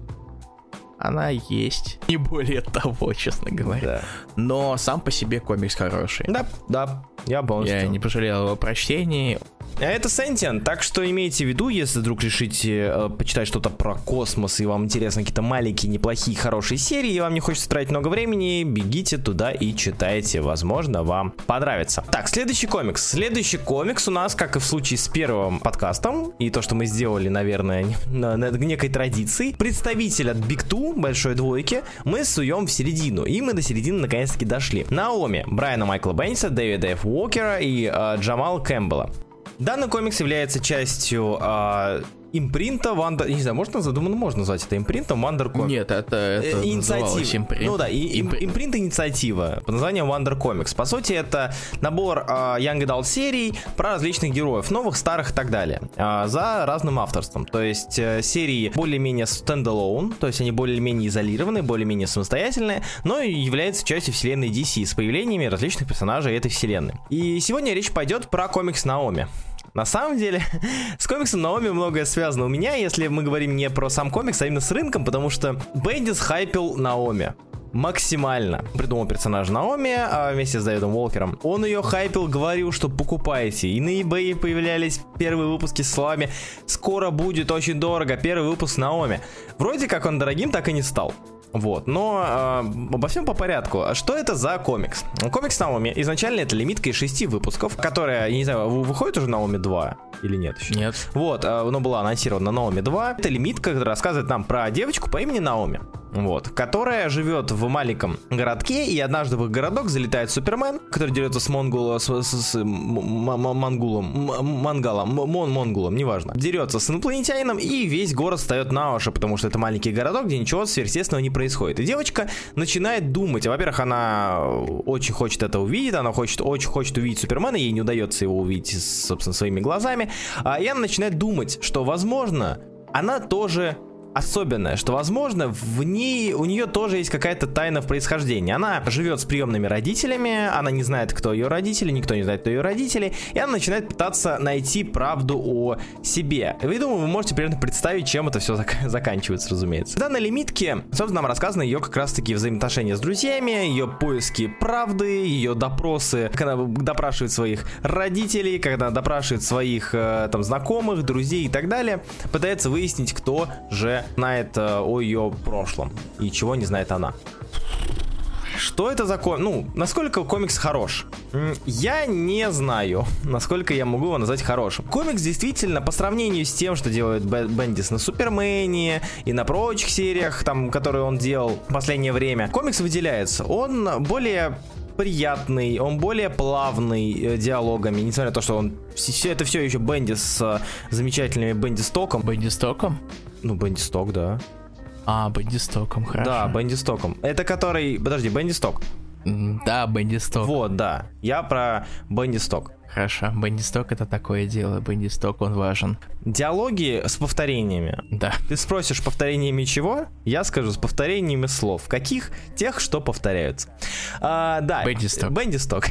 [SPEAKER 2] она есть. Не более того, честно говоря. Да. Но сам по себе комикс хороший.
[SPEAKER 1] Да, да, я полностью.
[SPEAKER 2] Я не пожалел его прочтении.
[SPEAKER 1] А это Sentient, так что имейте в виду, если вдруг решите э, почитать что-то про космос и вам интересны какие-то маленькие, неплохие, хорошие серии, и вам не хочется тратить много времени, бегите туда и читайте, возможно, вам понравится. Так, следующий комикс. Следующий комикс у нас, как и в случае с первым подкастом, и то, что мы сделали, наверное, на, на некой традиции, представитель от Big Two, большой двойки, мы суем в середину, и мы до середины наконец-таки дошли. Наоми, Брайана Майкла Бенниса, Дэвида Ф. Уокера и э, Джамал Кэмпбелла. Данный комикс является частью э, импринта Ванда... Не знаю, можно задумано, можно назвать это импринтом Wonder Comics.
[SPEAKER 2] Нет, это, это
[SPEAKER 1] инициатива. Импринт. Ну да, и, Импри... импринт инициатива под названием Wonder Comics. По сути, это набор э, Young Adult серий про различных героев, новых, старых и так далее, э, за разным авторством. То есть э, серии более-менее стендалone, то есть они более-менее изолированные, более-менее самостоятельные, но являются частью вселенной DC с появлениями различных персонажей этой вселенной. И сегодня речь пойдет про комикс Наоми. На самом деле, с комиксом Наоми многое связано у меня, если мы говорим не про сам комикс, а именно с рынком, потому что Бендис хайпил Наоми максимально. Придумал персонаж Наоми а вместе с Дэвидом Уолкером. Он ее хайпил, говорил, что покупайте. И на eBay появлялись первые выпуски с словами «Скоро будет очень дорого, первый выпуск Наоми». Вроде как он дорогим так и не стал. Вот, но э, обо всем по порядку. А что это за комикс? Комикс Наоми изначально это лимитка из шести выпусков, которая, я не знаю, выходит уже Наоми 2 или нет еще?
[SPEAKER 2] Нет.
[SPEAKER 1] Вот, э, оно было анонсировано на Наоми 2. Это лимитка, которая рассказывает нам про девочку по имени Наоми вот, которая живет в маленьком городке, и однажды в их городок залетает Супермен, который дерется с Монгула, с, с, с Монголом, Мангалом, Мон Монголом, неважно. Дерется с инопланетянином, и весь город встает на уши, потому что это маленький городок, где ничего сверхъестественного не происходит. И девочка начинает думать, во-первых, она очень хочет это увидеть, она хочет, очень хочет увидеть Супермена, ей не удается его увидеть, собственно, своими глазами, а и она начинает думать, что, возможно, она тоже особенная, что, возможно, в ней, у нее тоже есть какая-то тайна в происхождении. Она живет с приемными родителями, она не знает, кто ее родители, никто не знает, кто ее родители, и она начинает пытаться найти правду о себе. И, думаю, вы можете примерно представить, чем это все зак- заканчивается, разумеется. В данной лимитке, собственно, нам рассказано ее как раз-таки взаимоотношения с друзьями, ее поиски правды, ее допросы, когда она допрашивает своих родителей, когда она допрашивает своих э, там знакомых, друзей и так далее, пытается выяснить, кто же знает э, о ее прошлом и чего не знает она. Что это за комикс? Ну, насколько комикс хорош? Я не знаю, насколько я могу его назвать хорошим. Комикс действительно, по сравнению с тем, что делает Бендис на Супермене и на прочих сериях, там, которые он делал в последнее время, комикс выделяется. Он более приятный, он более плавный э, диалогами, несмотря на то, что он все это все еще Бендис с э, замечательными Бендистоком.
[SPEAKER 2] Бендистоком?
[SPEAKER 1] Ну, Бендисток, да.
[SPEAKER 2] А, Бендистоком, хорошо.
[SPEAKER 1] Да, Бендистоком. Это который... Подожди, Бендисток.
[SPEAKER 2] Да, Бендисток.
[SPEAKER 1] Вот, да. Я про Бендисток.
[SPEAKER 2] Хорошо, Бендисток это такое дело, Бендисток он важен.
[SPEAKER 1] Диалоги с повторениями.
[SPEAKER 2] Да.
[SPEAKER 1] Ты спросишь повторениями чего? Я скажу с повторениями слов. Каких? Тех, что повторяются. А, да.
[SPEAKER 2] Бендисток.
[SPEAKER 1] Бендисток.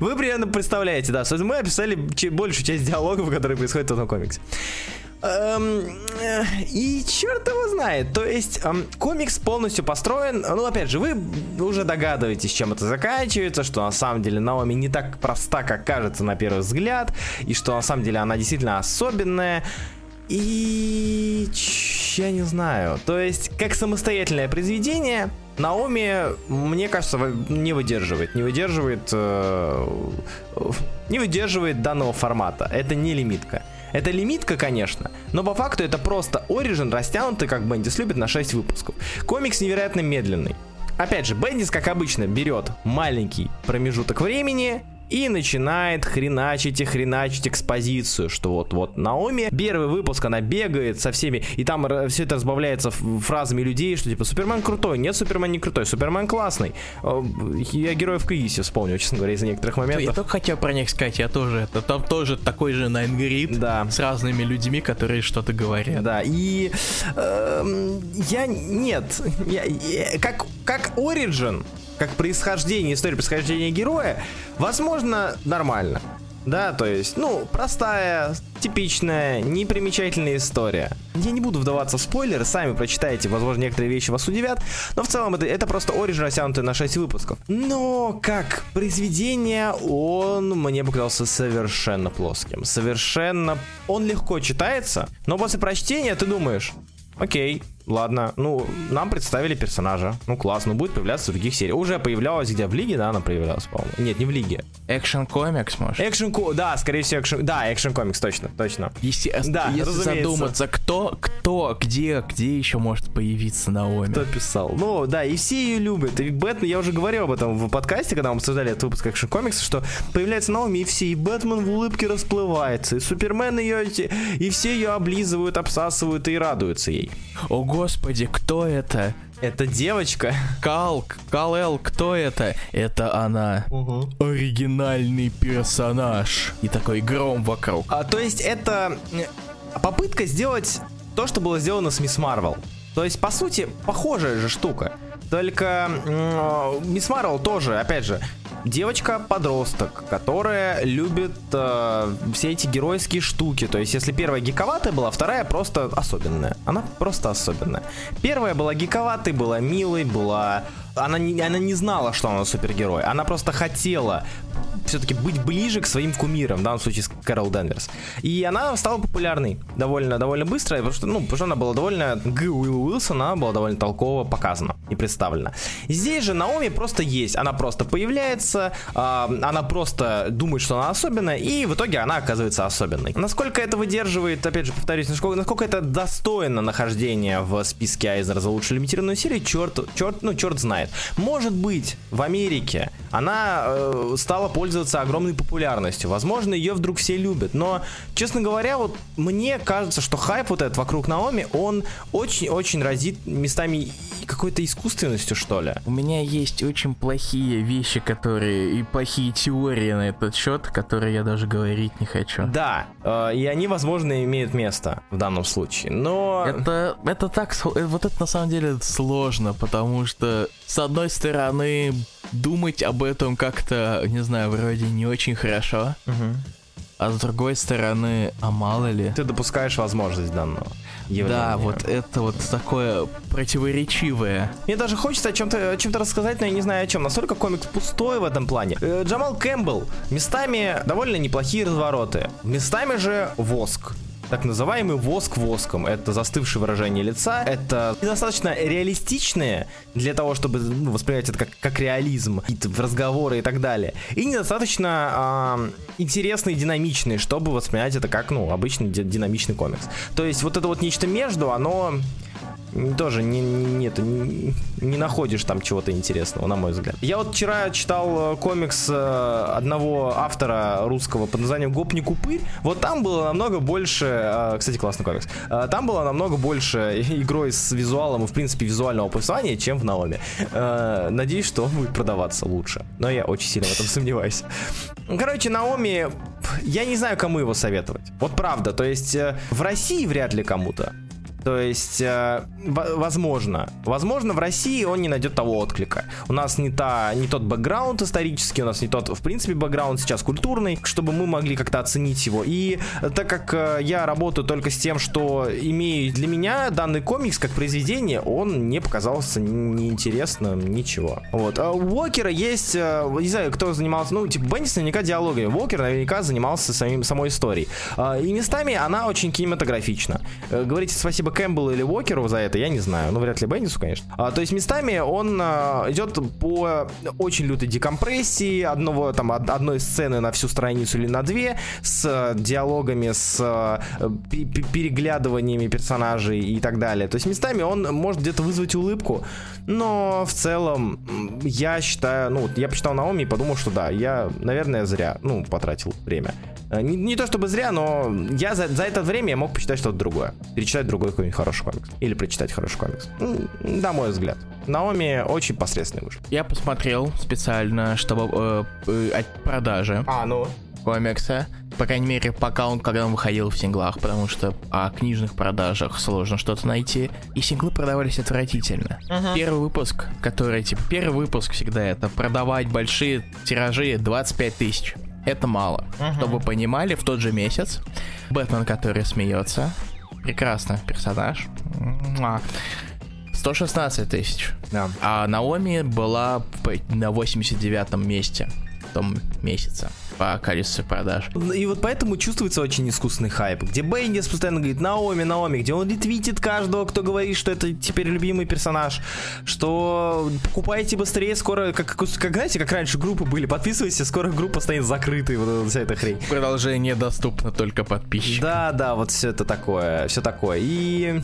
[SPEAKER 1] Вы примерно представляете, да, мы описали большую часть диалогов, которые происходят в этом комиксе. Эм, э, и черт его знает. То есть эм, комикс полностью построен. Ну, опять же, вы уже догадываетесь, чем это заканчивается, что на самом деле Наоми не так проста, как кажется на первый взгляд, и что на самом деле она действительно особенная. И я не знаю. То есть, как самостоятельное произведение, Наоми, мне кажется, не выдерживает. Не выдерживает. Э, не выдерживает данного формата. Это не лимитка. Это лимитка, конечно, но по факту это просто Origin, растянутый, как Бендис любит, на 6 выпусков. Комикс невероятно медленный. Опять же, Бендис, как обычно, берет маленький промежуток времени, и начинает хреначить и хреначить экспозицию, что вот-вот Наоми, первый выпуск, она бегает со всеми, и там все это разбавляется фразами людей, что типа Супермен крутой, нет, Супермен не крутой, Супермен классный. Э, я героев Кризиса вспомнил, честно говоря, из-за некоторых моментов.
[SPEAKER 2] Я только хотел про них сказать, я тоже, это там тоже такой же Найнгрид
[SPEAKER 1] да.
[SPEAKER 2] с разными людьми, которые что-то говорят.
[SPEAKER 1] Да, и э, я, нет, я, я, как, как Origin, как происхождение, история происхождения героя, возможно, нормально. Да, то есть, ну, простая, типичная, непримечательная история. Я не буду вдаваться в спойлеры, сами прочитайте, возможно, некоторые вещи вас удивят, но в целом это, это просто Origin, растянутый на 6 выпусков. Но как произведение он мне показался совершенно плоским, совершенно... Он легко читается, но после прочтения ты думаешь, окей, Ладно, ну, нам представили персонажа. Ну, классно, будет появляться в других сериях. Уже появлялась где? В Лиге, да, она появлялась, по-моему. Нет, не в Лиге.
[SPEAKER 2] Экшен комикс, может?
[SPEAKER 1] Экшен да, скорее всего, экшен... Да, экшен комикс, точно, точно.
[SPEAKER 2] Естественно, да, если разумеется. задуматься, кто, кто, где, где еще может появиться Наоми?
[SPEAKER 1] Кто писал? Ну, да, и все ее любят. И Бэтмен, я уже говорил об этом в подкасте, когда мы обсуждали этот выпуск экшен комикса, что появляется Наоми, и все, и Бэтмен в улыбке расплывается, и Супермен ее, и все ее облизывают, обсасывают и радуются ей.
[SPEAKER 2] О, господи, кто это?
[SPEAKER 1] Это девочка.
[SPEAKER 2] Кал, Кал кто это? Это она. Угу. Оригинальный персонаж. И такой гром вокруг.
[SPEAKER 1] А, то есть это попытка сделать то, что было сделано с Мисс Марвел. То есть, по сути, похожая же штука. Только Мисс Марвел тоже, опять же, девочка-подросток, которая любит э, все эти геройские штуки. То есть, если первая гиковатая была, вторая просто особенная. Она просто особенная. Первая была гиковатой, была милой, была она не, она не знала, что она супергерой. Она просто хотела все-таки быть ближе к своим кумирам, в данном случае Кэрол Денверс. И она стала популярной довольно, довольно быстро, потому что, ну, потому что она была довольно... Г. Уилл Уилсон, она была довольно толково показана и представлена. Здесь же Наоми просто есть. Она просто появляется, э, она просто думает, что она особенная, и в итоге она оказывается особенной. Насколько это выдерживает, опять же, повторюсь, насколько, насколько это достойно нахождения в списке Айзера за лучшую лимитированную серию, черт, черт, ну, черт знает. Может быть, в Америке она э, стала пользоваться огромной популярностью. Возможно, ее вдруг все любят. Но, честно говоря, вот мне кажется, что хайп вот этот вокруг Наоми, он очень-очень разит местами какой-то иск... искусственностью, что ли.
[SPEAKER 2] У меня есть очень плохие вещи, которые... И плохие теории на этот счет, которые я даже говорить не хочу.
[SPEAKER 1] Да, э, и они, возможно, имеют место в данном случае, но...
[SPEAKER 2] Это, это так... Э, вот это на самом деле сложно, потому что, с одной стороны, думать об этом как-то, не знаю, вроде не очень хорошо. Угу. А с другой стороны, а мало ли.
[SPEAKER 1] Ты допускаешь возможность данного явления.
[SPEAKER 2] Да, вот это вот такое противоречивое.
[SPEAKER 1] Мне даже хочется о чем-то чем-то рассказать, но я не знаю о чем. Настолько комикс пустой в этом плане. Э, Джамал Кэмпбелл. Местами довольно неплохие развороты. Местами же воск так называемый воск воском. Это застывшее выражение лица, это недостаточно реалистичные для того, чтобы ну, воспринимать это как, как реализм, какие-то разговоры и так далее. И недостаточно э, интересные, динамичные, чтобы воспринимать это как, ну, обычный динамичный комикс. То есть вот это вот нечто между, оно тоже не, не, это, не, не находишь там чего-то интересного, на мой взгляд. Я вот вчера читал э, комикс э, одного автора русского под названием Гоп не купырь. Вот там было намного больше, э, кстати, классный комикс, там было намного больше игрой с визуалом и, в принципе, визуального повествования, чем в Наоме. Надеюсь, что он будет продаваться лучше. Но я очень сильно в этом сомневаюсь. Короче, Наоми, я не знаю, кому его советовать. Вот правда, то есть в России вряд ли кому-то. То есть, э, возможно, возможно, в России он не найдет того отклика. У нас не, та, не тот бэкграунд исторический, у нас не тот, в принципе, бэкграунд сейчас культурный, чтобы мы могли как-то оценить его. И так как э, я работаю только с тем, что имею для меня данный комикс как произведение, он не показался неинтересным, ничего. Вот. А у Уокера есть, э, не знаю, кто занимался, ну, типа, Беннис наверняка диалогами, Уокер наверняка занимался самим, самой историей. А, и местами она очень кинематографична. Говорите спасибо Кэмпбеллу или Уокеру за это, я не знаю. Ну, вряд ли Беннису, конечно. А, то есть местами он а, идет по очень лютой декомпрессии одного, там, одной сцены на всю страницу или на две, с диалогами, с а, переглядываниями персонажей и так далее. То есть местами он может где-то вызвать улыбку, но в целом я считаю, ну, я почитал Наоми и подумал, что да, я, наверное, зря, ну, потратил время. Э, не, не то чтобы зря, но я за, за это время я мог почитать что-то другое. Перечитать другой какой-нибудь хороший комикс. Или прочитать хороший комикс. На мой взгляд. Наоми очень посредственный вышел.
[SPEAKER 2] Я посмотрел специально, чтобы э, э, от продажи.
[SPEAKER 1] А, ну
[SPEAKER 2] комикса. По крайней мере, пока он, когда он выходил в синглах, потому что о книжных продажах сложно что-то найти. И синглы продавались отвратительно. Uh-huh. Первый выпуск, который, типа, первый выпуск всегда это продавать большие тиражи 25 тысяч. Это мало. Uh-huh. Чтобы вы понимали, в тот же месяц Бэтмен, который смеется, прекрасный персонаж. 116 тысяч. Да. А Наоми была на 89 месте том месяце по количеству продаж.
[SPEAKER 1] И вот поэтому чувствуется очень искусственный хайп, где Бендис постоянно говорит Наоми, Наоми, где он ретвитит каждого, кто говорит, что это теперь любимый персонаж, что покупайте быстрее, скоро, как, как, знаете, как раньше группы были, подписывайся, скоро группа станет закрытой, вот вся эта хрень.
[SPEAKER 2] Продолжение доступно только подписчикам.
[SPEAKER 1] Да, да, вот все это такое, все такое. И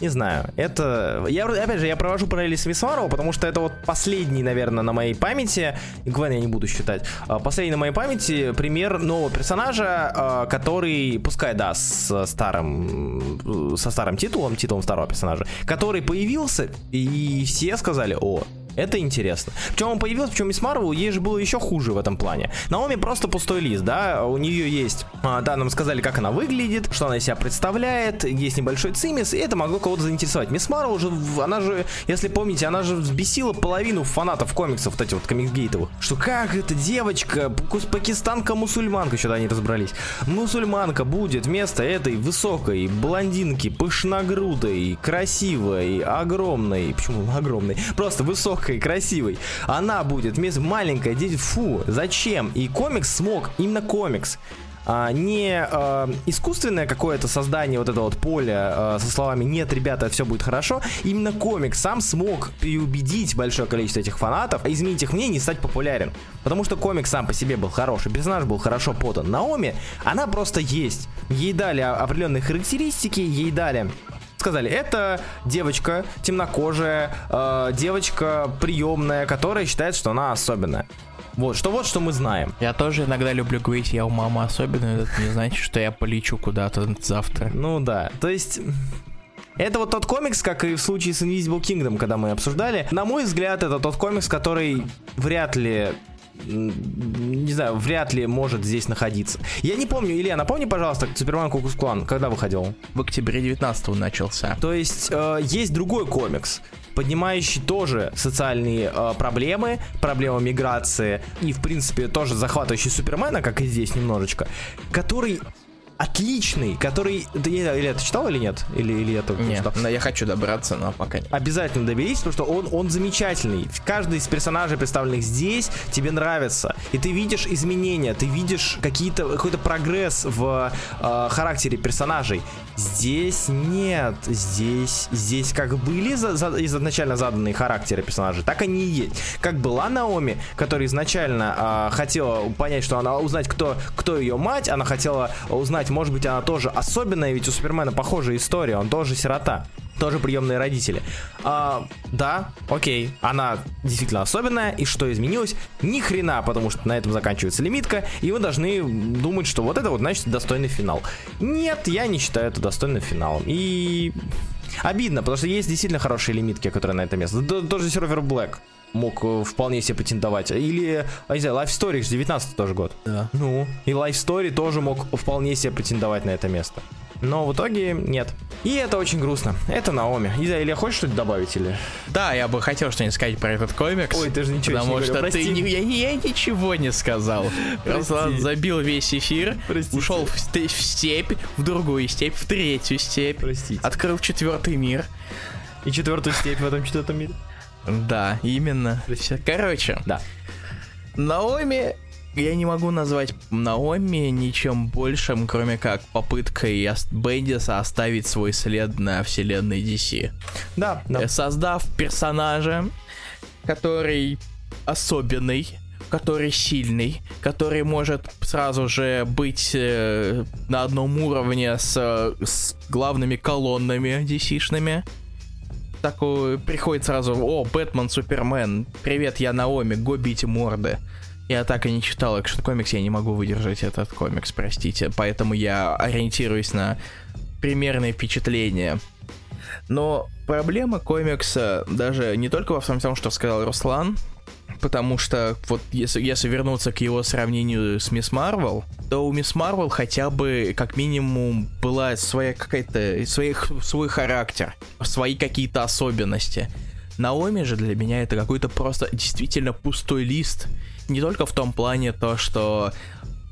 [SPEAKER 1] не знаю, это... Я, опять же, я провожу параллели с Марвел, потому что это вот последний, наверное, на моей памяти, Гвен я не буду считать, а, последний на моей памяти пример нового персонажа, а, который, пускай, да, с старым, со старым титулом, титулом старого персонажа, который появился, и все сказали, о, это интересно. Причем он появился, причем Мисс Марвел, ей же было еще хуже в этом плане. Наоми просто пустой лист, да, у нее есть, а, да, нам сказали, как она выглядит, что она из себя представляет, есть небольшой цимис, и это могло кого-то заинтересовать. Мисс Марвел уже, она же, если помните, она же взбесила половину фанатов комиксов, вот эти вот комикс-гейтовых, что как эта девочка, пакистанка-мусульманка, что-то они разобрались, мусульманка будет вместо этой высокой блондинки, пышногрудой, красивой, огромной, почему огромной, просто высокой, легкой, красивой. Она будет вместо маленькая, дети, фу, зачем? И комикс смог, именно комикс, а, не а, искусственное какое-то создание вот этого вот поля а, со словами «нет, ребята, все будет хорошо», именно комикс сам смог переубедить большое количество этих фанатов, изменить их мнение и стать популярен. Потому что комикс сам по себе был хороший, персонаж был хорошо подан. Наоми, она просто есть. Ей дали определенные характеристики, ей дали сказали, это девочка темнокожая, э, девочка приемная, которая считает, что она особенная. Вот, что вот, что мы знаем.
[SPEAKER 2] Я тоже иногда люблю говорить, я у мамы особенная, это не значит, что я полечу куда-то завтра.
[SPEAKER 1] Ну да, то есть... Это вот тот комикс, как и в случае с Invisible Kingdom, когда мы обсуждали. На мой взгляд, это тот комикс, который вряд ли не знаю, вряд ли может здесь находиться. Я не помню, Илья, напомни, пожалуйста, Супермен Кукус Клан, когда выходил?
[SPEAKER 2] В октябре 19 начался.
[SPEAKER 1] То есть э, есть другой комикс, поднимающий тоже социальные э, проблемы, проблемы миграции и, в принципе, тоже захватывающий Супермена, как и здесь немножечко, который отличный, который... Ты, Илья, ты читал или нет? Или, или я только
[SPEAKER 2] нет,
[SPEAKER 1] читал?
[SPEAKER 2] но я хочу добраться, но пока нет.
[SPEAKER 1] Обязательно доберись, потому что он, он замечательный. Каждый из персонажей, представленных здесь, тебе нравится. И ты видишь изменения, ты видишь какие-то, какой-то прогресс в э, характере персонажей. Здесь нет. Здесь, здесь как были за, за, изначально заданные характеры персонажей, так они и есть. Как была Наоми, которая изначально э, хотела понять, что она узнать, кто, кто ее мать, она хотела узнать, может быть, она тоже особенная, ведь у Супермена похожая история, он тоже сирота тоже приемные родители. А, да, окей, она действительно особенная, и что изменилось? Ни хрена, потому что на этом заканчивается лимитка, и вы должны думать, что вот это вот значит достойный финал. Нет, я не считаю это достойным финалом. И обидно, потому что есть действительно хорошие лимитки, которые на это место. Тоже сервер Black мог э, вполне себе патентовать. Или, а не знаю, Life Story, 19 тоже год.
[SPEAKER 2] Да.
[SPEAKER 1] Ну, и Life Story тоже мог вполне себе претендовать на это место. Но в итоге нет. И это очень грустно. Это Наоми. Иза, или хочешь что-то добавить или?
[SPEAKER 2] Да, я бы хотел что-нибудь сказать про этот комикс.
[SPEAKER 1] Ой, ты же ничего
[SPEAKER 2] потому
[SPEAKER 1] не
[SPEAKER 2] что
[SPEAKER 1] говорил,
[SPEAKER 2] ты не- я, я ничего не сказал. Руслан забил весь эфир,
[SPEAKER 1] Простите.
[SPEAKER 2] ушел в, в степь, в другую степь, в третью степь,
[SPEAKER 1] Простите.
[SPEAKER 2] открыл четвертый мир.
[SPEAKER 1] И четвертую степь в этом четвертом мире.
[SPEAKER 2] Да, именно. Короче,
[SPEAKER 1] Да.
[SPEAKER 2] Наоми, я не могу назвать Наоми ничем большим, кроме как попыткой Бендиса оставить свой след на вселенной DC.
[SPEAKER 1] Да, да.
[SPEAKER 2] Э, Создав персонажа, который особенный, который сильный, который может сразу же быть э, на одном уровне с, с главными колоннами DC-шными. Такой приходит сразу, о, Бэтмен, Супермен, привет, я Наоми, го бить морды. Я так и не читал экшн комикс, я не могу выдержать этот комикс, простите. Поэтому я ориентируюсь на примерные впечатления. Но проблема комикса даже не только во всем том, что сказал Руслан, потому что вот если, если вернуться к его сравнению с Мисс Марвел, то у Мисс Марвел хотя бы как минимум была своя какая-то своих, свой характер, свои какие-то особенности. Наоми же для меня это какой-то просто действительно пустой лист. Не только в том плане то, что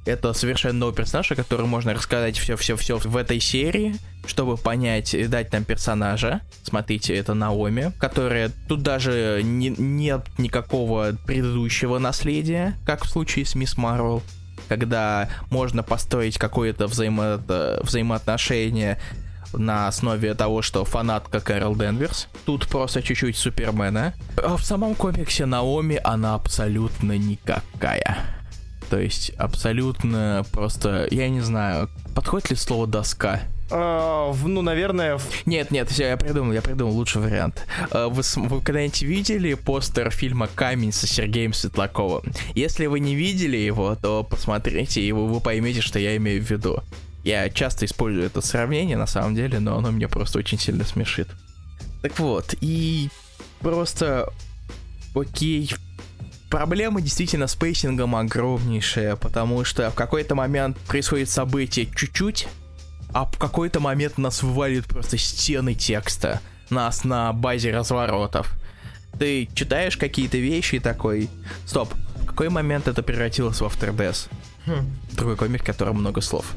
[SPEAKER 2] это совершенно новый персонаж, о котором можно рассказать все-все-все в этой серии, чтобы понять и дать нам персонажа. Смотрите, это Наоми, которая тут даже не- нет никакого предыдущего наследия, как в случае с Мисс Марвел, когда можно построить какое-то взаимо- взаимоотношение на основе того, что фанатка Кэрол Денверс. Тут просто чуть-чуть Супермена. А в самом комиксе Наоми она абсолютно никакая. То есть абсолютно просто, я не знаю, подходит ли слово доска?
[SPEAKER 1] В- ну, наверное,
[SPEAKER 2] Нет, нет, все, я придумал, я придумал лучший вариант. А, Вы, вы когда-нибудь видели постер фильма «Камень» со Сергеем Светлаковым? Если вы не видели его, то посмотрите, и вы, вы поймете, что я имею в виду. Я часто использую это сравнение, на самом деле, но оно меня просто очень сильно смешит. Так вот, и просто... Окей, Проблема действительно с pacing ом огромнейшая, потому что в какой-то момент происходит событие чуть-чуть, а в какой-то момент нас вываливают просто стены текста. Нас на базе разворотов. Ты читаешь какие-то вещи и такой... Стоп, в какой момент это превратилось в After Death? Другой комик, в котором много слов.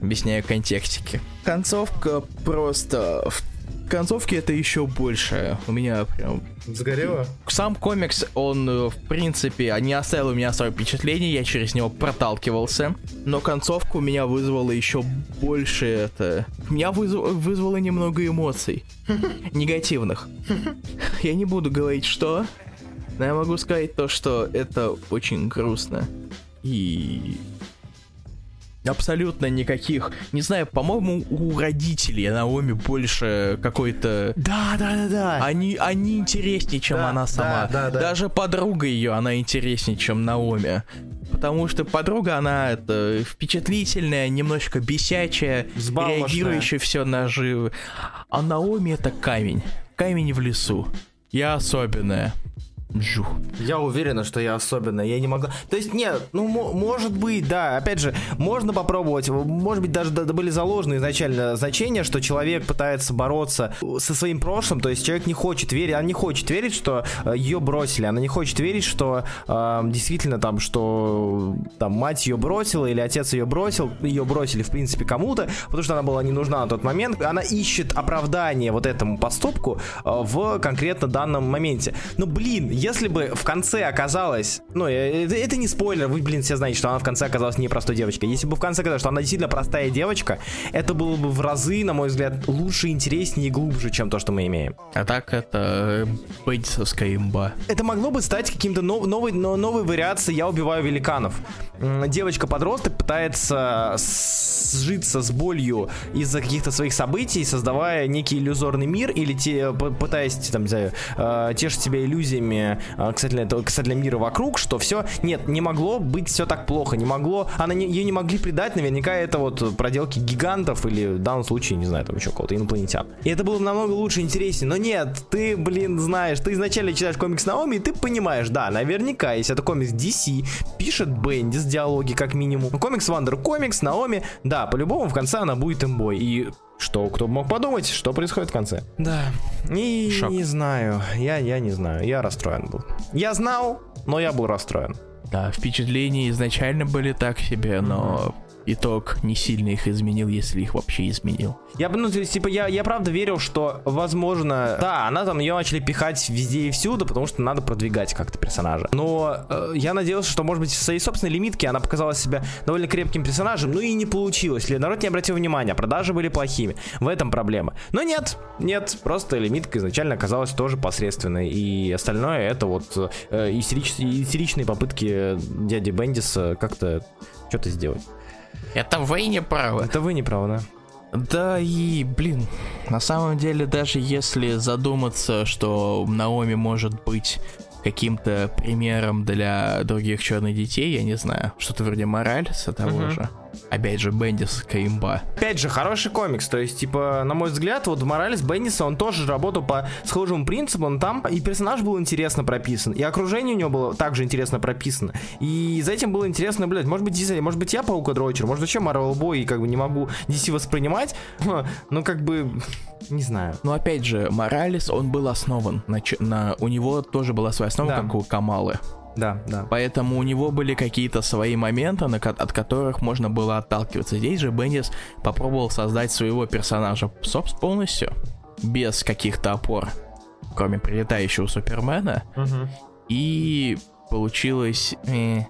[SPEAKER 2] Объясняю контекстики. Концовка просто... В концовке это еще больше. У меня прям
[SPEAKER 1] Сгорело?
[SPEAKER 2] сам комикс, он, э, в принципе, не оставил у меня особое впечатление, я через него проталкивался, но концовка у меня вызвала еще больше это... Меня вызв- вызвало немного эмоций. Негативных. Я не буду говорить, что, но я могу сказать то, что это очень грустно. И абсолютно никаких. Не знаю, по-моему, у родителей Наоми больше какой-то
[SPEAKER 1] Да, да, да, да.
[SPEAKER 2] они, они интереснее, чем
[SPEAKER 1] Да,
[SPEAKER 2] она сама.
[SPEAKER 1] да, да, да.
[SPEAKER 2] Даже подруга ее, она интереснее, чем Наоми. потому что подруга, она это, впечатлительная, немножко бесячая,
[SPEAKER 1] Взбалмошная.
[SPEAKER 2] реагирующая все на живы. А Наоми это камень. Камень в лесу. Я особенная. Жух.
[SPEAKER 1] Я уверена, что я особенно. Я не могла. То есть, нет, ну, мо- может быть, да. Опять же, можно попробовать. Может быть, даже да- да были заложены изначально значения, что человек пытается бороться со своим прошлым. То есть, человек не хочет верить, она не хочет верить, что ее бросили. Она не хочет верить, что э, действительно там, что там мать ее бросила или отец ее бросил. Ее бросили, в принципе, кому-то, потому что она была не нужна на тот момент. Она ищет оправдание вот этому поступку э, в конкретно данном моменте. Но, блин, если бы в конце оказалось, ну, э, это, это не спойлер, вы, блин, все знаете, что она в конце оказалась не простой девочкой. Если бы в конце оказалось, что она действительно простая девочка, это было бы в разы, на мой взгляд, лучше, интереснее и глубже, чем то, что мы имеем.
[SPEAKER 2] А так это э, бендисовская имба.
[SPEAKER 1] Это могло бы стать каким-то нов- новой, но- новой вариацией «Я убиваю великанов». Девочка-подросток пытается сжиться с болью из-за каких-то своих событий, создавая некий иллюзорный мир или те, пытаясь, там, не знаю, э, тешить себя иллюзиями э, касательно, этого, касательно мира вокруг, что все, нет, не могло быть все так плохо, не могло, она не, ее не могли предать, наверняка это вот проделки гигантов или в данном случае, не знаю, там еще кого-то, инопланетян. И это было бы намного лучше, интереснее, но нет, ты, блин, знаешь, ты изначально читаешь комикс Наоми, и ты понимаешь, да, наверняка, если это комикс DC, пишет Бендис диалоги как минимум, комикс Вандер комикс, Наоми, да, по-любому в конце она будет имбой, и что, кто бы мог подумать, что происходит в конце? Да, и
[SPEAKER 2] Шок.
[SPEAKER 1] не знаю, я, я не знаю, я расстроен был. Я знал, но я был расстроен.
[SPEAKER 2] Да, впечатления изначально были так себе, но итог не сильно их изменил, если их вообще изменил.
[SPEAKER 1] Я бы, ну, типа, я, я правда верил, что, возможно, да, она там, ее начали пихать везде и всюду, потому что надо продвигать как-то персонажа. Но э, я надеялся, что, может быть, в своей собственной лимитке она показала себя довольно крепким персонажем, ну и не получилось. Или народ не обратил внимания, продажи были плохими. В этом проблема. Но нет, нет, просто лимитка изначально оказалась тоже посредственной. И остальное это вот э, истерич- истеричные попытки дяди Бендиса как-то что-то сделать.
[SPEAKER 2] Это вы не правы.
[SPEAKER 1] Это вы не правы, да?
[SPEAKER 2] Да и, блин, на самом деле, даже если задуматься, что Наоми может быть каким-то примером для других черных детей, я не знаю, что-то вроде Моральса того
[SPEAKER 1] Мгм.
[SPEAKER 2] же. Опять же, Бендис Каимба.
[SPEAKER 1] Опять же, хороший комикс. То есть, типа, на мой взгляд, вот в Моралес Бенниса он тоже работал по схожему принципу. Он там и персонаж был интересно прописан, и окружение у него было также интересно прописано. И за этим было интересно наблюдать. Может быть, действительно, может быть, я паука дрочер, может, вообще Марвел Бой и как бы не могу DC воспринимать. Ну, как бы, не знаю.
[SPEAKER 2] Но опять же, Моралес, он был основан на, на- у него тоже была своя основа,
[SPEAKER 1] Да.
[SPEAKER 2] как у Камалы.
[SPEAKER 1] Да, да.
[SPEAKER 2] Поэтому у него были какие-то свои моменты, на от которых можно было отталкиваться. Здесь же Бендис попробовал создать своего персонажа собственно, полностью, без каких-то опор, кроме прилетающего Супермена. И получилось... э,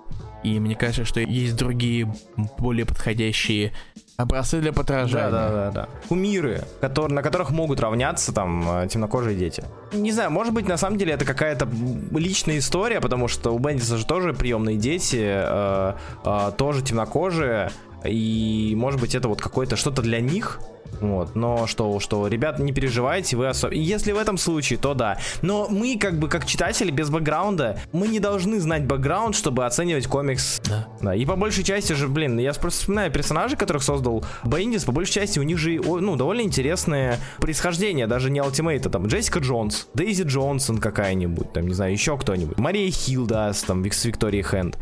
[SPEAKER 2] и мне кажется, что есть другие, более подходящие образцы для подражания.
[SPEAKER 1] Да, да, да, да. Кумиры, которые, на которых могут равняться там э, темнокожие дети. Не знаю, может быть, на самом деле это какая-то личная история, потому что у Бендиса же тоже приемные дети, э, э, тоже темнокожие, и может быть это вот какое-то что-то для них. Вот, но что, что, ребят, не переживайте, вы особо... Если в этом случае, то да. Но мы, как бы, как читатели без бэкграунда, мы не должны знать бэкграунд, чтобы оценивать комикс
[SPEAKER 2] Да.
[SPEAKER 1] да, и по большей части же, блин, я просто вспоминаю персонажей, которых создал Бендис, по большей части у них же, ну, довольно интересное происхождение, даже не ультимейта, там, Джессика Джонс, Дейзи Джонсон какая-нибудь, там, не знаю, еще кто-нибудь, Мария Хилдас, там, с Викторией Хэнд.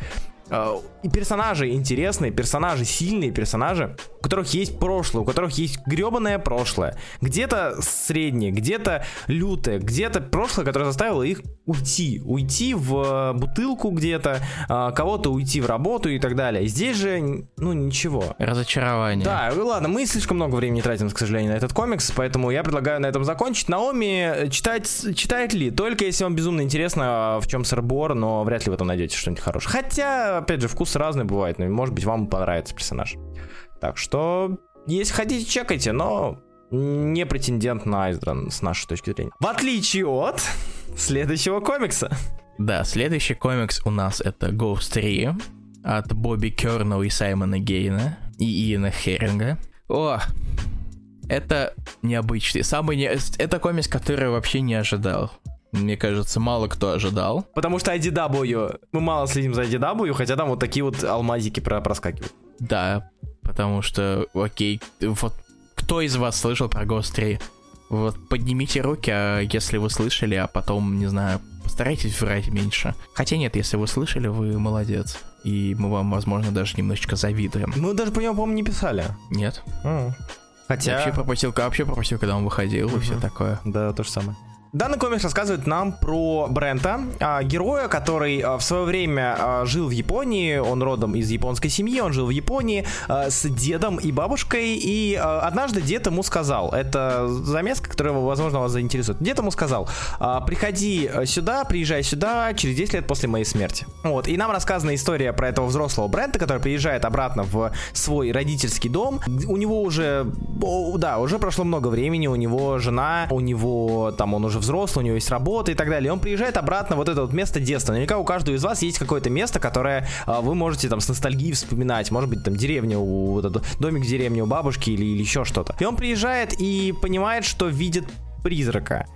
[SPEAKER 1] А, И персонажи интересные, персонажи сильные, персонажи, у которых есть прошлое, у которых есть гребаное прошлое. Где-то среднее, где-то лютое, где-то прошлое, которое заставило их уйти. Уйти в э, бутылку где-то, а, кого-то уйти в работу и так далее. Здесь же, ну, ничего.
[SPEAKER 2] Разочарование.
[SPEAKER 1] Да, ладно, мы слишком много времени тратим, к сожалению, на этот комикс, поэтому я предлагаю на этом закончить. Наоми э, читать, читает ли? Только если вам безумно интересно, в чем сырбор, но вряд ли вы там найдете что-нибудь хорошее. Хотя, опять же, вкус разный бывает, но, может быть, вам понравится персонаж. Так что, если хотите, чекайте, но не претендент на Айздран с нашей точки зрения. В отличие от следующего комикса.
[SPEAKER 2] Да, следующий комикс у нас это Ghost 3 от Бобби Кернелла и Саймона Гейна и Иена Херинга. О, это необычный, самый не... Это комикс, который я вообще не ожидал. Мне кажется, мало кто ожидал.
[SPEAKER 1] Потому что IDW, мы мало следим за IDW, хотя там вот такие вот алмазики про проскакивают.
[SPEAKER 2] Да, потому что, окей, вот кто из вас слышал про Ghost 3? Вот поднимите руки, а если вы слышали, а потом, не знаю, постарайтесь врать меньше. Хотя нет, если вы слышали, вы молодец. И мы вам, возможно, даже немножечко завидуем.
[SPEAKER 1] Мы даже по нему, по-моему, не писали.
[SPEAKER 2] Нет.
[SPEAKER 1] М. Хотя...
[SPEAKER 2] Я вообще пропустил, вообще пропустил, когда он выходил и все такое.
[SPEAKER 1] Да, то же самое. Данный комикс рассказывает нам про Брента, а, героя, который а, в свое время а, жил в Японии, он родом из японской семьи, он жил в Японии с дедом и бабушкой, и однажды дед ему сказал, это замеска, которая, возможно, вас заинтересует, дед ему сказал, приходи сюда, приезжай сюда через 10 лет после моей смерти. Вот, и нам рассказана история про этого взрослого Брента, который приезжает обратно в свой родительский дом, у него уже, да, уже прошло много времени, у него жена, у него там, он уже взрослый, у него есть работа и так далее. Он приезжает обратно вот это вот место детства. Наверняка у каждого из вас есть какое-то место, которое а, вы можете там с ностальгией вспоминать. Может быть, там деревня, у, вот этот домик в деревне у бабушки или, или еще что-то. И он приезжает и понимает, что видит призрака.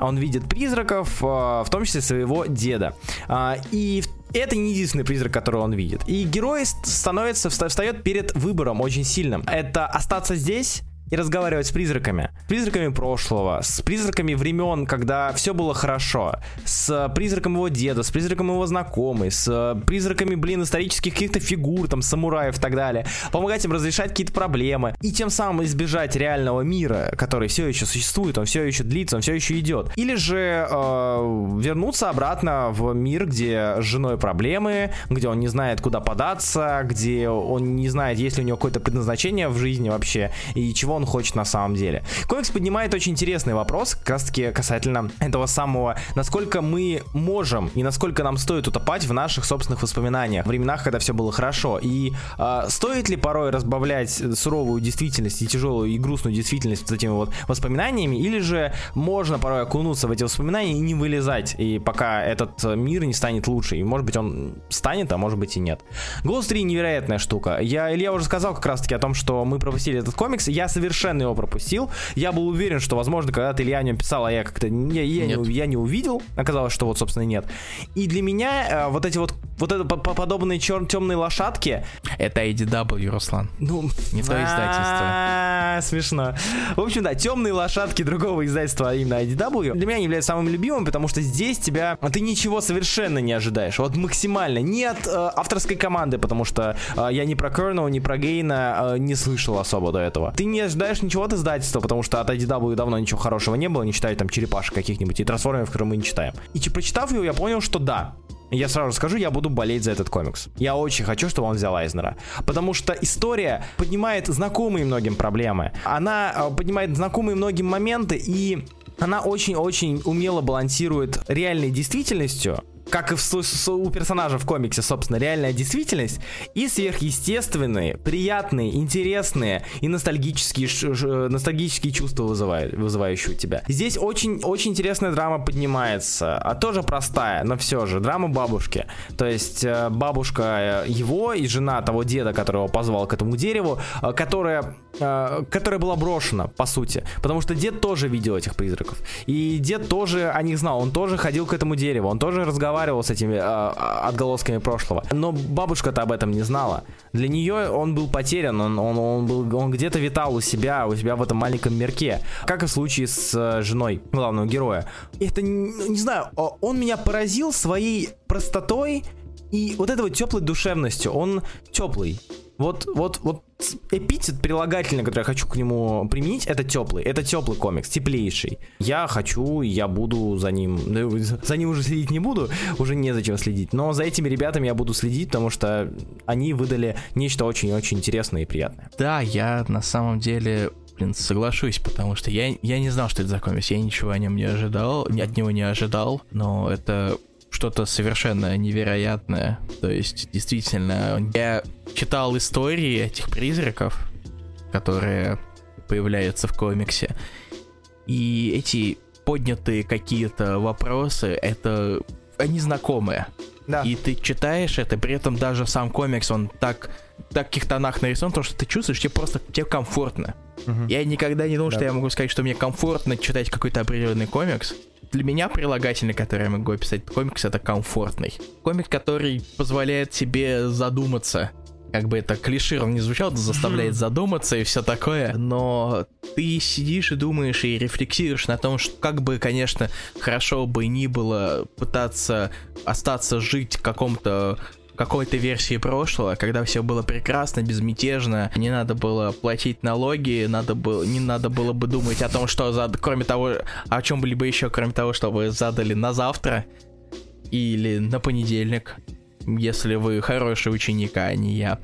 [SPEAKER 1] Он видит призраков, а, в том числе своего деда. А, И это не единственный призрак, который он видит. И герой ст- становится, вста- встает перед выбором очень сильным. Это остаться здесь и разговаривать с призраками. С призраками прошлого, с призраками времен, когда все было хорошо, с призраком его деда, с призраком его знакомой, с призраками, блин, исторических каких-то фигур, там, самураев и так далее. Помогать им разрешать какие-то проблемы. И тем самым избежать реального мира, который все еще существует, он все еще длится, он все еще идет. Или же э, вернуться обратно в мир, где с женой проблемы, где он не знает, куда податься, где он не знает, есть ли у него какое-то предназначение в жизни вообще, и чего он хочет на самом деле. Комикс поднимает очень интересный вопрос, как раз таки касательно этого самого, насколько мы можем и насколько нам стоит утопать в наших собственных воспоминаниях, в временах, когда все было хорошо. И э, стоит ли порой разбавлять суровую действительность и тяжелую и грустную действительность вот этими вот воспоминаниями, или же можно порой окунуться в эти воспоминания и не вылезать, и пока этот мир не станет лучше. И может быть он станет, а может быть и нет. Голос 3 невероятная штука. Я, Илья уже сказал как раз таки о том, что мы пропустили этот комикс. Я совершенно его пропустил. Я был уверен, что, возможно, когда-то Илья о нем писал, а я как-то я,
[SPEAKER 2] Нет.
[SPEAKER 1] не, я не увидел. Оказалось, что вот, собственно, нет. И для меня э, вот эти вот вот это по- по- подобные чер- темные лошадки,
[SPEAKER 2] Это IDW, Руслан.
[SPEAKER 1] ну...
[SPEAKER 2] Не то издательство.
[SPEAKER 1] А, Смешно. В общем, да, темные лошадки другого издательства, а именно IDW, для меня являются самым любимым, потому что здесь тебя... Ты ничего совершенно не ожидаешь. Вот максимально. Нет э, авторской команды, потому что э, я ни про Кернова, ни про Гейна э, не слышал особо до этого. Ты не ожидаешь ничего от издательства, потому что от IDW давно ничего хорошего не было, не считая там черепашек каких-нибудь и трансформеров, которые мы не читаем. И че- прочитав его, я понял, что да, я сразу скажу, я буду болеть за этот комикс. Я очень хочу, чтобы он взял Айзнера. Потому что история поднимает знакомые многим проблемы. Она э, поднимает знакомые многим моменты, и она очень-очень умело балансирует реальной действительностью, как и в у персонажа в комиксе, собственно, реальная действительность и сверхъестественные, приятные, интересные и ностальгические, ш- ш- ностальгические чувства вызывают, вызывающие у тебя. Здесь очень-очень интересная драма поднимается, а тоже простая, но все же, драма бабушки. То есть э, бабушка э, его и жена того деда, которого позвал к этому дереву, э, которая, которая была брошена, по сути. Потому что дед тоже видел этих призраков. И дед тоже о них знал, он тоже ходил к этому дереву, он тоже разговаривал с этими э, отголосками прошлого. Но бабушка-то об этом не знала. Для нее он был потерян, он, он, он, был, он где-то витал у себя, у себя в этом маленьком мирке. Как и в случае с э, женой главного героя. Это, не, не знаю, он меня поразил своей простотой и вот этой вот теплой душевностью. Он теплый. Вот, вот, вот эпитет прилагательный, который я хочу к нему применить, это теплый. Это теплый комикс, теплейший. Я хочу, я буду за ним. ну, За ним уже следить не буду, уже незачем следить. Но за этими ребятами я буду следить, потому что они выдали нечто очень-очень интересное и приятное.
[SPEAKER 2] Да, я на самом деле, блин, соглашусь, потому что я, я не знал, что это за комикс, я ничего о нем не ожидал, от него не ожидал, но это что-то совершенно невероятное. То есть, действительно, я читал истории этих призраков, которые появляются в комиксе, и эти поднятые какие-то вопросы, это они знакомые.
[SPEAKER 1] Да.
[SPEAKER 2] И ты читаешь это, при этом даже сам комикс, он так в таких тонах нарисован, то, что ты чувствуешь, тебе просто тебе комфортно. Я никогда не думал,
[SPEAKER 1] Да.
[SPEAKER 2] что я могу сказать, что мне комфортно читать какой-то определенный комикс. Для меня прилагательный, который я могу описать комикс, это комфортный. Комик, который позволяет тебе задуматься как бы это клишировано не звучало, заставляет задуматься и все такое, но ты сидишь и думаешь и рефлексируешь на том, что как бы, конечно, хорошо бы ни было пытаться остаться жить в каком-то какой-то версии прошлого, когда все было прекрасно, безмятежно, не надо было платить налоги, надо было, не надо было бы думать о том, что за, кроме того, о чем бы либо еще, кроме того, что вы задали на завтра или на понедельник если вы хороший ученик, а не я.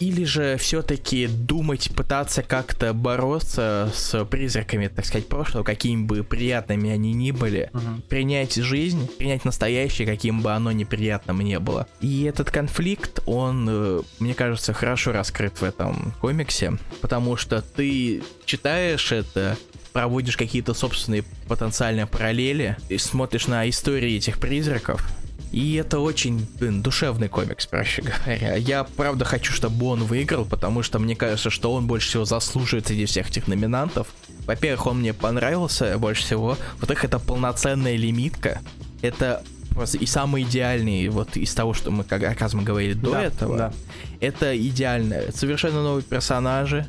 [SPEAKER 2] Или же все-таки думать, пытаться как-то бороться с призраками, так сказать, прошлого, какими бы приятными они ни были, угу. принять жизнь, принять настоящее, каким бы оно неприятным не было. И этот конфликт, он, э, мне кажется, хорошо раскрыт в этом комиксе, потому что ты читаешь это, проводишь какие-то собственные потенциальные параллели и смотришь на истории этих призраков, и это очень блин, душевный комикс, проще говоря. Я правда хочу, чтобы он выиграл, потому что мне кажется, что он больше всего заслуживает среди всех этих номинантов. Во-первых, он мне понравился больше всего. Во-вторых, это полноценная лимитка. Это просто и самый идеальный, вот из того, что мы, как, как раз мы говорили до да, этого, да. это идеально. Совершенно новые персонажи.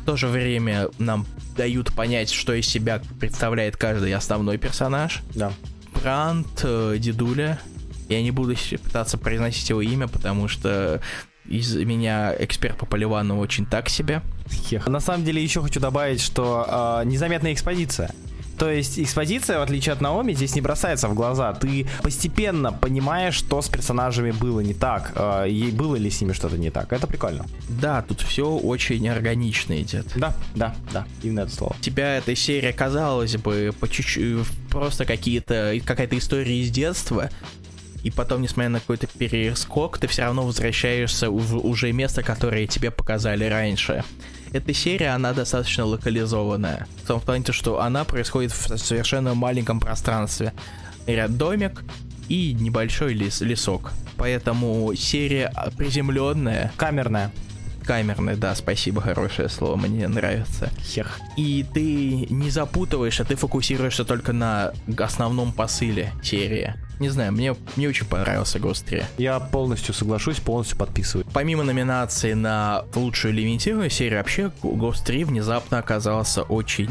[SPEAKER 2] В то же время нам дают понять, что из себя представляет каждый основной персонаж.
[SPEAKER 1] Да.
[SPEAKER 2] Брант, э, Дедуля, я не буду пытаться произносить его имя, потому что из меня эксперт по Поливану очень так себе.
[SPEAKER 1] На самом деле еще хочу добавить, что э, незаметная экспозиция. То есть экспозиция, в отличие от Наоми, здесь не бросается в глаза. Ты постепенно понимаешь, что с персонажами было не так, э, и было ли с ними что-то не так. Это прикольно.
[SPEAKER 2] Да, тут все очень органично идет.
[SPEAKER 1] Да, да, да, именно это слово.
[SPEAKER 2] Тебя эта серия, казалось бы, по чуть-чуть просто какие-то какая-то история из детства, и потом, несмотря на какой-то перескок, ты все равно возвращаешься в уже место, которое тебе показали раньше. Эта серия, она достаточно локализованная. В том плане, что она происходит в совершенно маленьком пространстве. Ряд домик и небольшой лес, лесок. Поэтому серия приземленная.
[SPEAKER 1] Камерная.
[SPEAKER 2] Камерный, да, спасибо, хорошее слово, мне нравится.
[SPEAKER 1] Хех.
[SPEAKER 2] И ты не запутываешься, ты фокусируешься только на основном посыле серии. Не знаю, мне, мне очень понравился Ghost 3.
[SPEAKER 1] Я полностью соглашусь, полностью подписываю.
[SPEAKER 2] Помимо номинации на лучшую лимитированную серию, вообще Ghost 3 внезапно оказался очень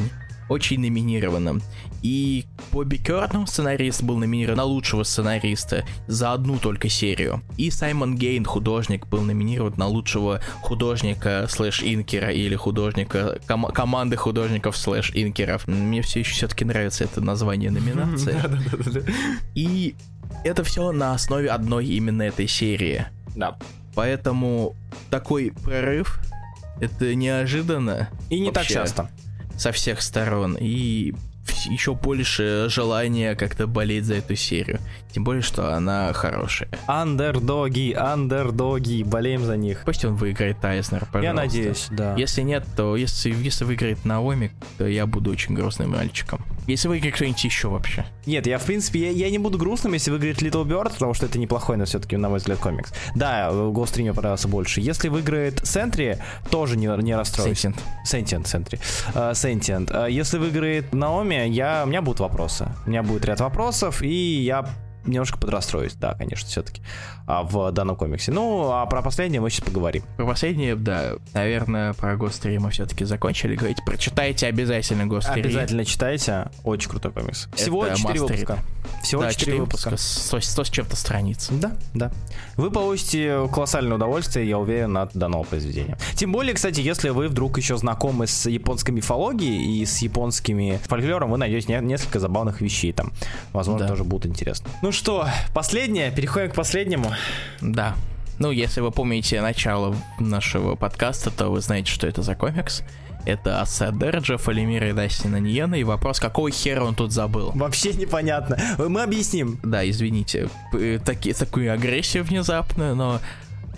[SPEAKER 2] очень номинированным. И Бобби Керноу, сценарист, был номинирован на лучшего сценариста за одну только серию. И Саймон Гейн, художник, был номинирован на лучшего художника slash inker а или художника, ком- команды художников slash inker ов. Мне все еще все-таки нравится это название номинации. И это все на основе одной именно этой серии.
[SPEAKER 1] Да.
[SPEAKER 2] Поэтому такой прорыв, это неожиданно.
[SPEAKER 1] И не так часто
[SPEAKER 2] со всех сторон. И еще больше желания как-то болеть за эту серию. Тем более, что она хорошая.
[SPEAKER 1] Андердоги, андердоги, болеем за них.
[SPEAKER 2] Пусть он выиграет Тайзнер, пожалуйста.
[SPEAKER 1] Я надеюсь, да.
[SPEAKER 2] Если нет, то если, если выиграет Наоми, то я буду очень грустным мальчиком. Если выиграет кто-нибудь еще вообще.
[SPEAKER 1] Нет, я в принципе, я, я не буду грустным, если выиграет Little Bird, потому что это неплохой, но все-таки, на мой взгляд, комикс. Да, Ghost 3 мне понравился больше. Если выиграет Сентри, тоже не, не расстроюсь.
[SPEAKER 2] Sentient.
[SPEAKER 1] Sentient, Сентри. Uh, Sentient. Uh, если выиграет Наоми, я, у меня будут вопросы. У меня будет ряд вопросов, и я немножко подрастроюсь, да, конечно, все-таки а, в данном комиксе. Ну, а про последнее мы сейчас поговорим.
[SPEAKER 2] Про последнее, да, наверное, про Гостри мы все-таки закончили говорить. Прочитайте обязательно Гостри.
[SPEAKER 1] Обязательно читайте, очень крутой комикс.
[SPEAKER 2] Всего Это 4
[SPEAKER 1] выпуска.
[SPEAKER 2] Всего да, 4, 4 выпуска. 100, 100 с чем-то страниц.
[SPEAKER 1] Да, да. Вы получите колоссальное удовольствие, я уверен, от данного произведения. Тем более, кстати, если вы вдруг еще знакомы с японской мифологией и с японскими фольклором, вы найдете несколько забавных вещей там. Возможно, да. тоже будут интересны. Ну что, последнее, переходим к последнему.
[SPEAKER 2] Да. Ну, если вы помните начало нашего подкаста, то вы знаете, что это за комикс. Это Ascender Джеффа Лемира и Дастина Ньена, и вопрос, какого хера он тут забыл?
[SPEAKER 1] Вообще непонятно. Мы объясним.
[SPEAKER 2] Да, извините, таки, такую агрессию внезапную, но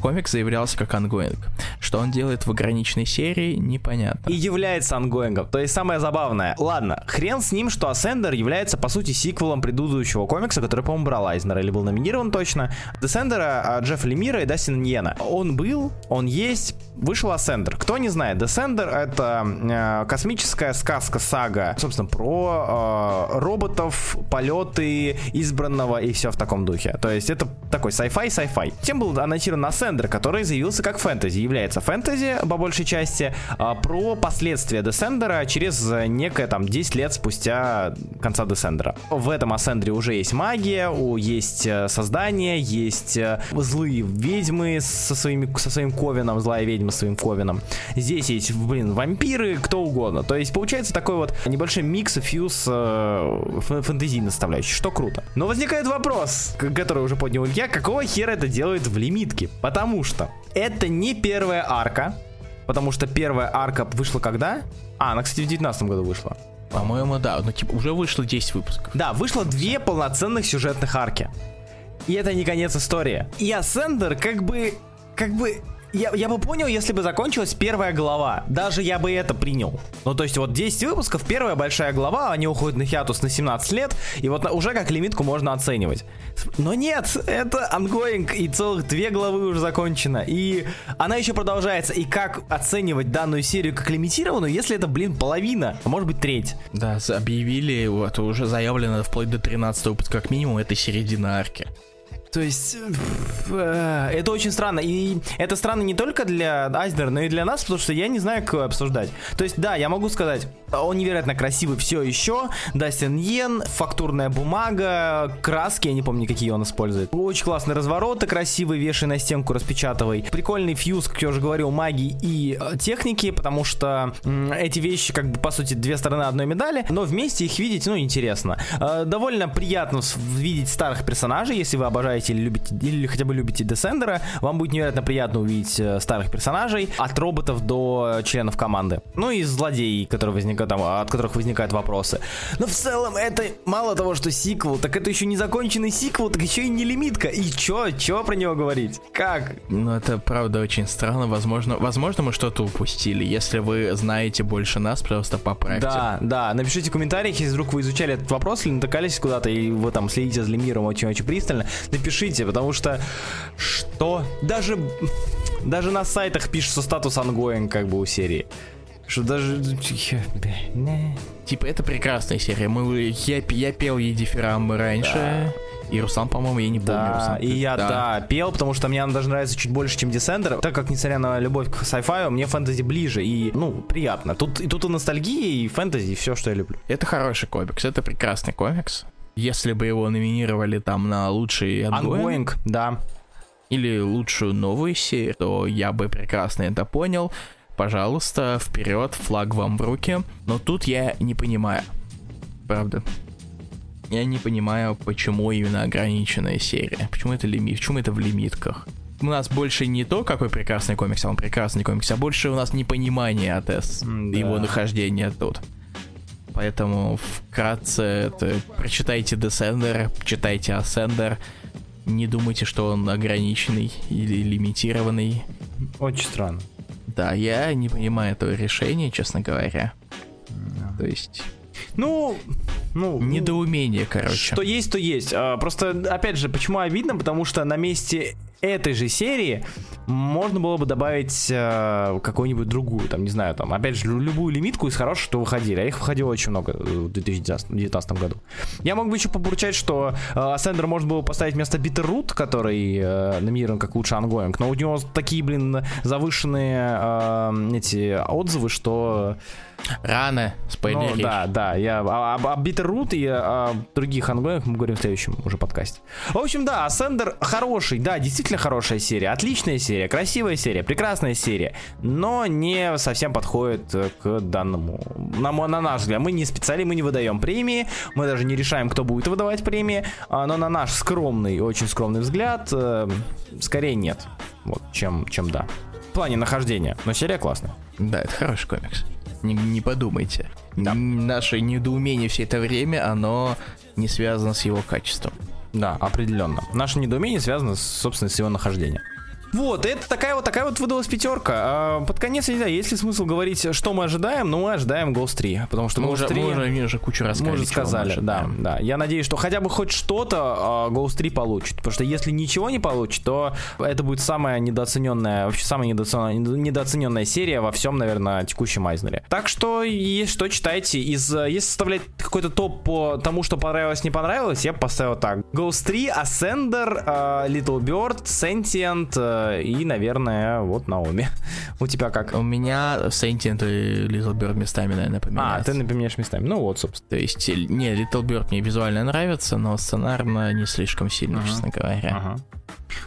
[SPEAKER 2] комикс заявлялся как ongoing. Что он делает в ограниченной серии, непонятно.
[SPEAKER 1] И является ongoing ом. То есть самое забавное. Ладно, хрен с ним, что Ascender является по сути сиквелом предыдущего комикса, который, по-моему, брал Айзнер или был номинирован точно. Descender а Джеффа Лемира и Дастина Ньена. Он был, он есть, вышел Ascender. Кто не знает, Descender это э, космическая сказка, сага, собственно, про э, роботов, полеты избранного и все в таком духе. То есть это такой sci-fi, sci-fi. Тем был анонсирован Ascender, который заявился как фэнтези. Является фэнтези, по большей части, э, про последствия Descender через некое там 10 лет спустя конца Descender. В этом Ascender уже есть магия, есть э, создание, есть э, злые ведьмы со, своими, со своим ковином, злая ведьма со своим ковином. Здесь есть, блин, вампиры, кто угодно. То есть получается такой вот небольшой микс и фьюз э, фэнтезийной составляющей, что круто. Но возникает вопрос, который уже поднял я, какого хера это делает в лимитке? Потому что это не первая арка, потому что первая арка вышла когда? А, она, кстати, в 2019 году вышла.
[SPEAKER 2] По-моему, да. Ну, типа, уже вышло 10 выпусков.
[SPEAKER 1] Да, вышло две полноценных сюжетных арки. И это не конец истории. И Ascender как бы... Как бы я, я бы понял, если бы закончилась первая глава. Даже я бы это принял. Ну, то есть, вот 10 выпусков, первая большая глава, они уходят на хиатус на 17 лет, и вот уже как лимитку можно оценивать. Но нет, это ongoing, и целых две главы уже закончено. И она еще продолжается. И как оценивать данную серию как лимитированную, если это, блин, половина, а может быть треть?
[SPEAKER 2] Да, объявили, вот уже заявлено вплоть до 13 выпуска как минимум, это середина арки.
[SPEAKER 1] То есть, э, это очень странно. И это странно не только для Айзнера, но и для нас, потому что я не знаю, как обсуждать. То есть, да, я могу сказать, он невероятно красивый все еще. Дастин Йен, фактурная бумага, краски, я не помню, какие он использует. Очень классные развороты, красивые, вешай на стенку, распечатывай. Прикольный фьюз, как я уже говорил, магии и э, техники, потому что эти вещи, как бы, по сути, две стороны одной медали, но вместе их видеть, ну, интересно. Э, довольно приятно видеть старых персонажей, если вы обожаете или любите, или хотя бы любите Десендера, вам будет невероятно приятно увидеть э, старых персонажей, от роботов до членов команды. Ну и злодеи, которые возникают там, от которых возникают вопросы. Но в целом это мало того, что сиквел, так это еще не законченный сиквел, так еще и не лимитка. И чё, чё про него говорить? Как?
[SPEAKER 2] Ну это правда очень странно, возможно, возможно мы что-то упустили. Если вы знаете больше нас, просто поправьте.
[SPEAKER 1] Да, да, напишите в комментариях, если вдруг вы изучали этот вопрос или натыкались куда-то и вы там следите за Лемиром очень-очень пристально, напишите, потому что что? Даже, даже на сайтах пишется статус ongoing как бы у серии. Что даже...
[SPEAKER 2] Типа, это прекрасная серия. Мы, я, я пел ей дифирамбы раньше. Да. И Руслан, по-моему, я не помню.
[SPEAKER 1] Да,
[SPEAKER 2] Руслан,
[SPEAKER 1] и я, да. да, пел, потому что мне она даже нравится чуть больше, чем Descender. Так как, несмотря на любовь к sci-fi, мне фэнтези ближе. И, ну, приятно. Тут, и тут и ностальгия, и фэнтези, и все, что я люблю.
[SPEAKER 2] Это хороший комикс, это прекрасный комикс. Если бы его номинировали там на лучший
[SPEAKER 1] Ongoing, да.
[SPEAKER 2] Или лучшую новую серию, то я бы прекрасно это понял пожалуйста, вперед, флаг вам в руки. Но тут я не понимаю. Правда. Я не понимаю, почему именно ограниченная серия. Почему это лимит? Почему это в лимитках? У нас больше не то, какой прекрасный комикс, а он прекрасный комикс, а больше у нас непонимание от S, да. его нахождения тут. Поэтому вкратце это прочитайте Descender, читайте Ascender. Не думайте, что он ограниченный или лимитированный.
[SPEAKER 1] Очень странно.
[SPEAKER 2] Да, я не понимаю этого решения, честно говоря. Yeah. То есть...
[SPEAKER 1] Ну, ну,
[SPEAKER 2] недоумение, короче.
[SPEAKER 1] Что есть, то есть. А, просто, опять же, почему обидно? Потому что на месте этой же серии можно было бы добавить э, какую-нибудь другую, там, не знаю, там, опять же, любую лимитку из хороших, что выходили. А их выходило очень много в 2019 году. Я мог бы еще побурчать, что э, можно было поставить вместо Bitter Root, который э, номинирован как лучший ongoing, но у него такие, блин, завышенные э, эти отзывы, что...
[SPEAKER 2] Рано, спойлеришь.
[SPEAKER 1] Ну, да, да, я об, об Bitterroot и о других ангоингах мы говорим в следующем уже подкасте. В общем, да, Ascender хороший, да, действительно хорошая серия, отличная серия, красивая серия, прекрасная серия, но не совсем подходит к данному, на, на наш взгляд. Мы не специалисты, мы не выдаем премии, мы даже не решаем, кто будет выдавать премии, а, но на наш скромный, очень скромный взгляд, э, скорее нет, вот, чем, чем да. В плане нахождения, но серия классная.
[SPEAKER 2] Да, это хороший комикс не, не подумайте. Да. Наше недоумение все это время, оно не связано с его качеством.
[SPEAKER 1] Да, определенно. Наше недоумение связано, собственно, с его нахождением. Вот, это такая вот такая вот выдалась пятерка. А, под конец, я не знаю, есть ли смысл говорить, что мы ожидаем, но мы ожидаем Ghost 3, потому что
[SPEAKER 2] Мы
[SPEAKER 1] Ghost
[SPEAKER 2] уже,
[SPEAKER 1] 3...
[SPEAKER 2] мы уже, мы уже кучу раз
[SPEAKER 1] Мы уже сказали, да, да. Я надеюсь, что хотя бы хоть что-то uh, Ghost 3 получит. Потому что если ничего не получит, то это будет самая недооцененная, вообще самая недооцененная, недооцененная серия во всем, наверное, текущем Айзнере. Так что, если что, читайте. Из, если составлять какой-то топ по тому, что понравилось, не понравилось, я бы поставил так. Ghost 3, Ascender, uh, Little Bird, Sentient и, наверное, вот Наоми. У тебя как?
[SPEAKER 2] У меня Sentient и Little Bird местами, наверное, поменяются.
[SPEAKER 1] А, ты поменяешь местами. Ну вот, собственно.
[SPEAKER 2] То есть, не, Little Bird мне визуально нравится, но сценарно не слишком сильно, uh-huh. честно говоря. Uh-huh.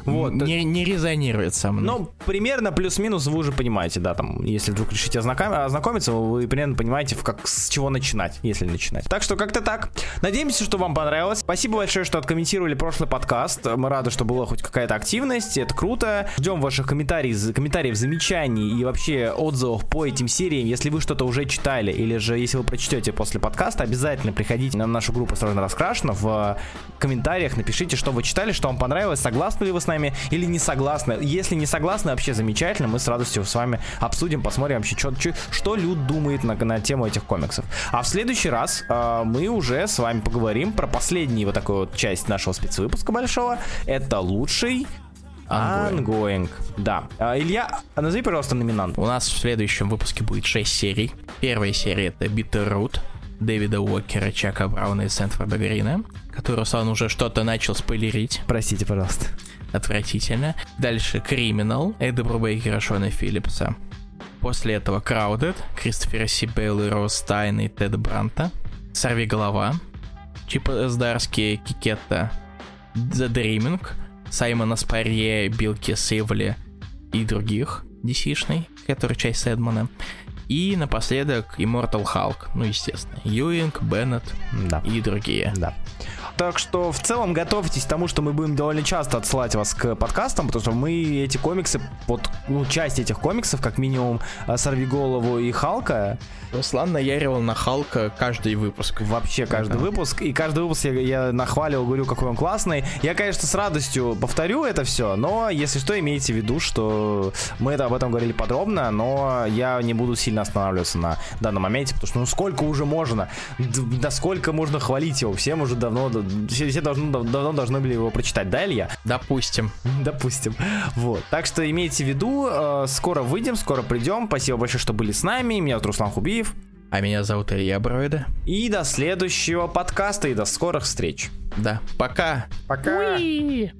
[SPEAKER 2] Вот, не, не резонирует со мной.
[SPEAKER 1] Ну, примерно плюс-минус вы уже понимаете, да, там, если вдруг решите ознаком... ознакомиться, вы примерно понимаете, как, с чего начинать, если начинать. Так что как-то так. Надеемся, что вам понравилось. Спасибо большое, что откомментировали прошлый подкаст. Мы рады, что была хоть какая-то активность, это круто. Ждем ваших комментариев, комментариев, замечаний и вообще отзывов по этим сериям. Если вы что-то уже читали, или же если вы прочтете после подкаста, обязательно приходите на нашу группу «Сразу раскрашено». В комментариях напишите, что вы читали, что вам понравилось, согласны ли вы с нами или не согласны. Если не согласны, вообще замечательно, мы с радостью с вами обсудим, посмотрим вообще, что, что, что Люд думает на, на тему этих комиксов. А в следующий раз э, мы уже с вами поговорим про последнюю вот такую вот часть нашего спецвыпуска большого. Это лучший. Ongoing. Да. А, Илья, назови, пожалуйста, номинант.
[SPEAKER 2] У нас в следующем выпуске будет 6 серий. Первая серия это Bitter Root Дэвида Уокера, Чака Брауна и Сэнфорда Грина, который Руслан уже что-то начал спойлерить.
[SPEAKER 1] Простите, пожалуйста.
[SPEAKER 2] Отвратительно. Дальше Криминал Эда Брубейкера, Шона Филлипса. После этого Crowded, Кристофера Себелы и Ро Стайн и Теда Брандта. Сорвиголова, Чипа Здарски, Чеккетто, The Dreaming, Саймона Спурье, Билкис Эвли и других DC-шный, который часть Сэндмана. И напоследок Immortal Hulk, ну, естественно, Юинг, Беннет
[SPEAKER 1] да.
[SPEAKER 2] и другие.
[SPEAKER 1] Да. Так что в целом готовьтесь к тому, что мы будем довольно часто отсылать вас к подкастам, потому что мы эти комиксы, вот ну, часть этих комиксов, как минимум Сорви голову и Халка.
[SPEAKER 2] Руслан наяривал на Халка каждый выпуск.
[SPEAKER 1] Вообще каждый да. выпуск. И каждый выпуск я, я нахваливал, говорю, какой он классный. Я, конечно, с радостью повторю это все, но если что, имейте в виду, что мы это об этом говорили подробно, но я не буду сильно останавливаться на данном моменте, потому что ну сколько уже можно, насколько можно хвалить его, всем уже давно все, все должны, давно должны были его прочитать, да, Илья?
[SPEAKER 2] Допустим.
[SPEAKER 1] Допустим. Вот. Так что имейте в виду, э, скоро выйдем, скоро придем. Спасибо большое, что были с нами. Меня зовут Руслан Хубиев.
[SPEAKER 2] А меня зовут Илья Броида.
[SPEAKER 1] И до следующего подкаста, и до скорых встреч.
[SPEAKER 2] Да. Пока.
[SPEAKER 1] Пока.
[SPEAKER 2] Уи.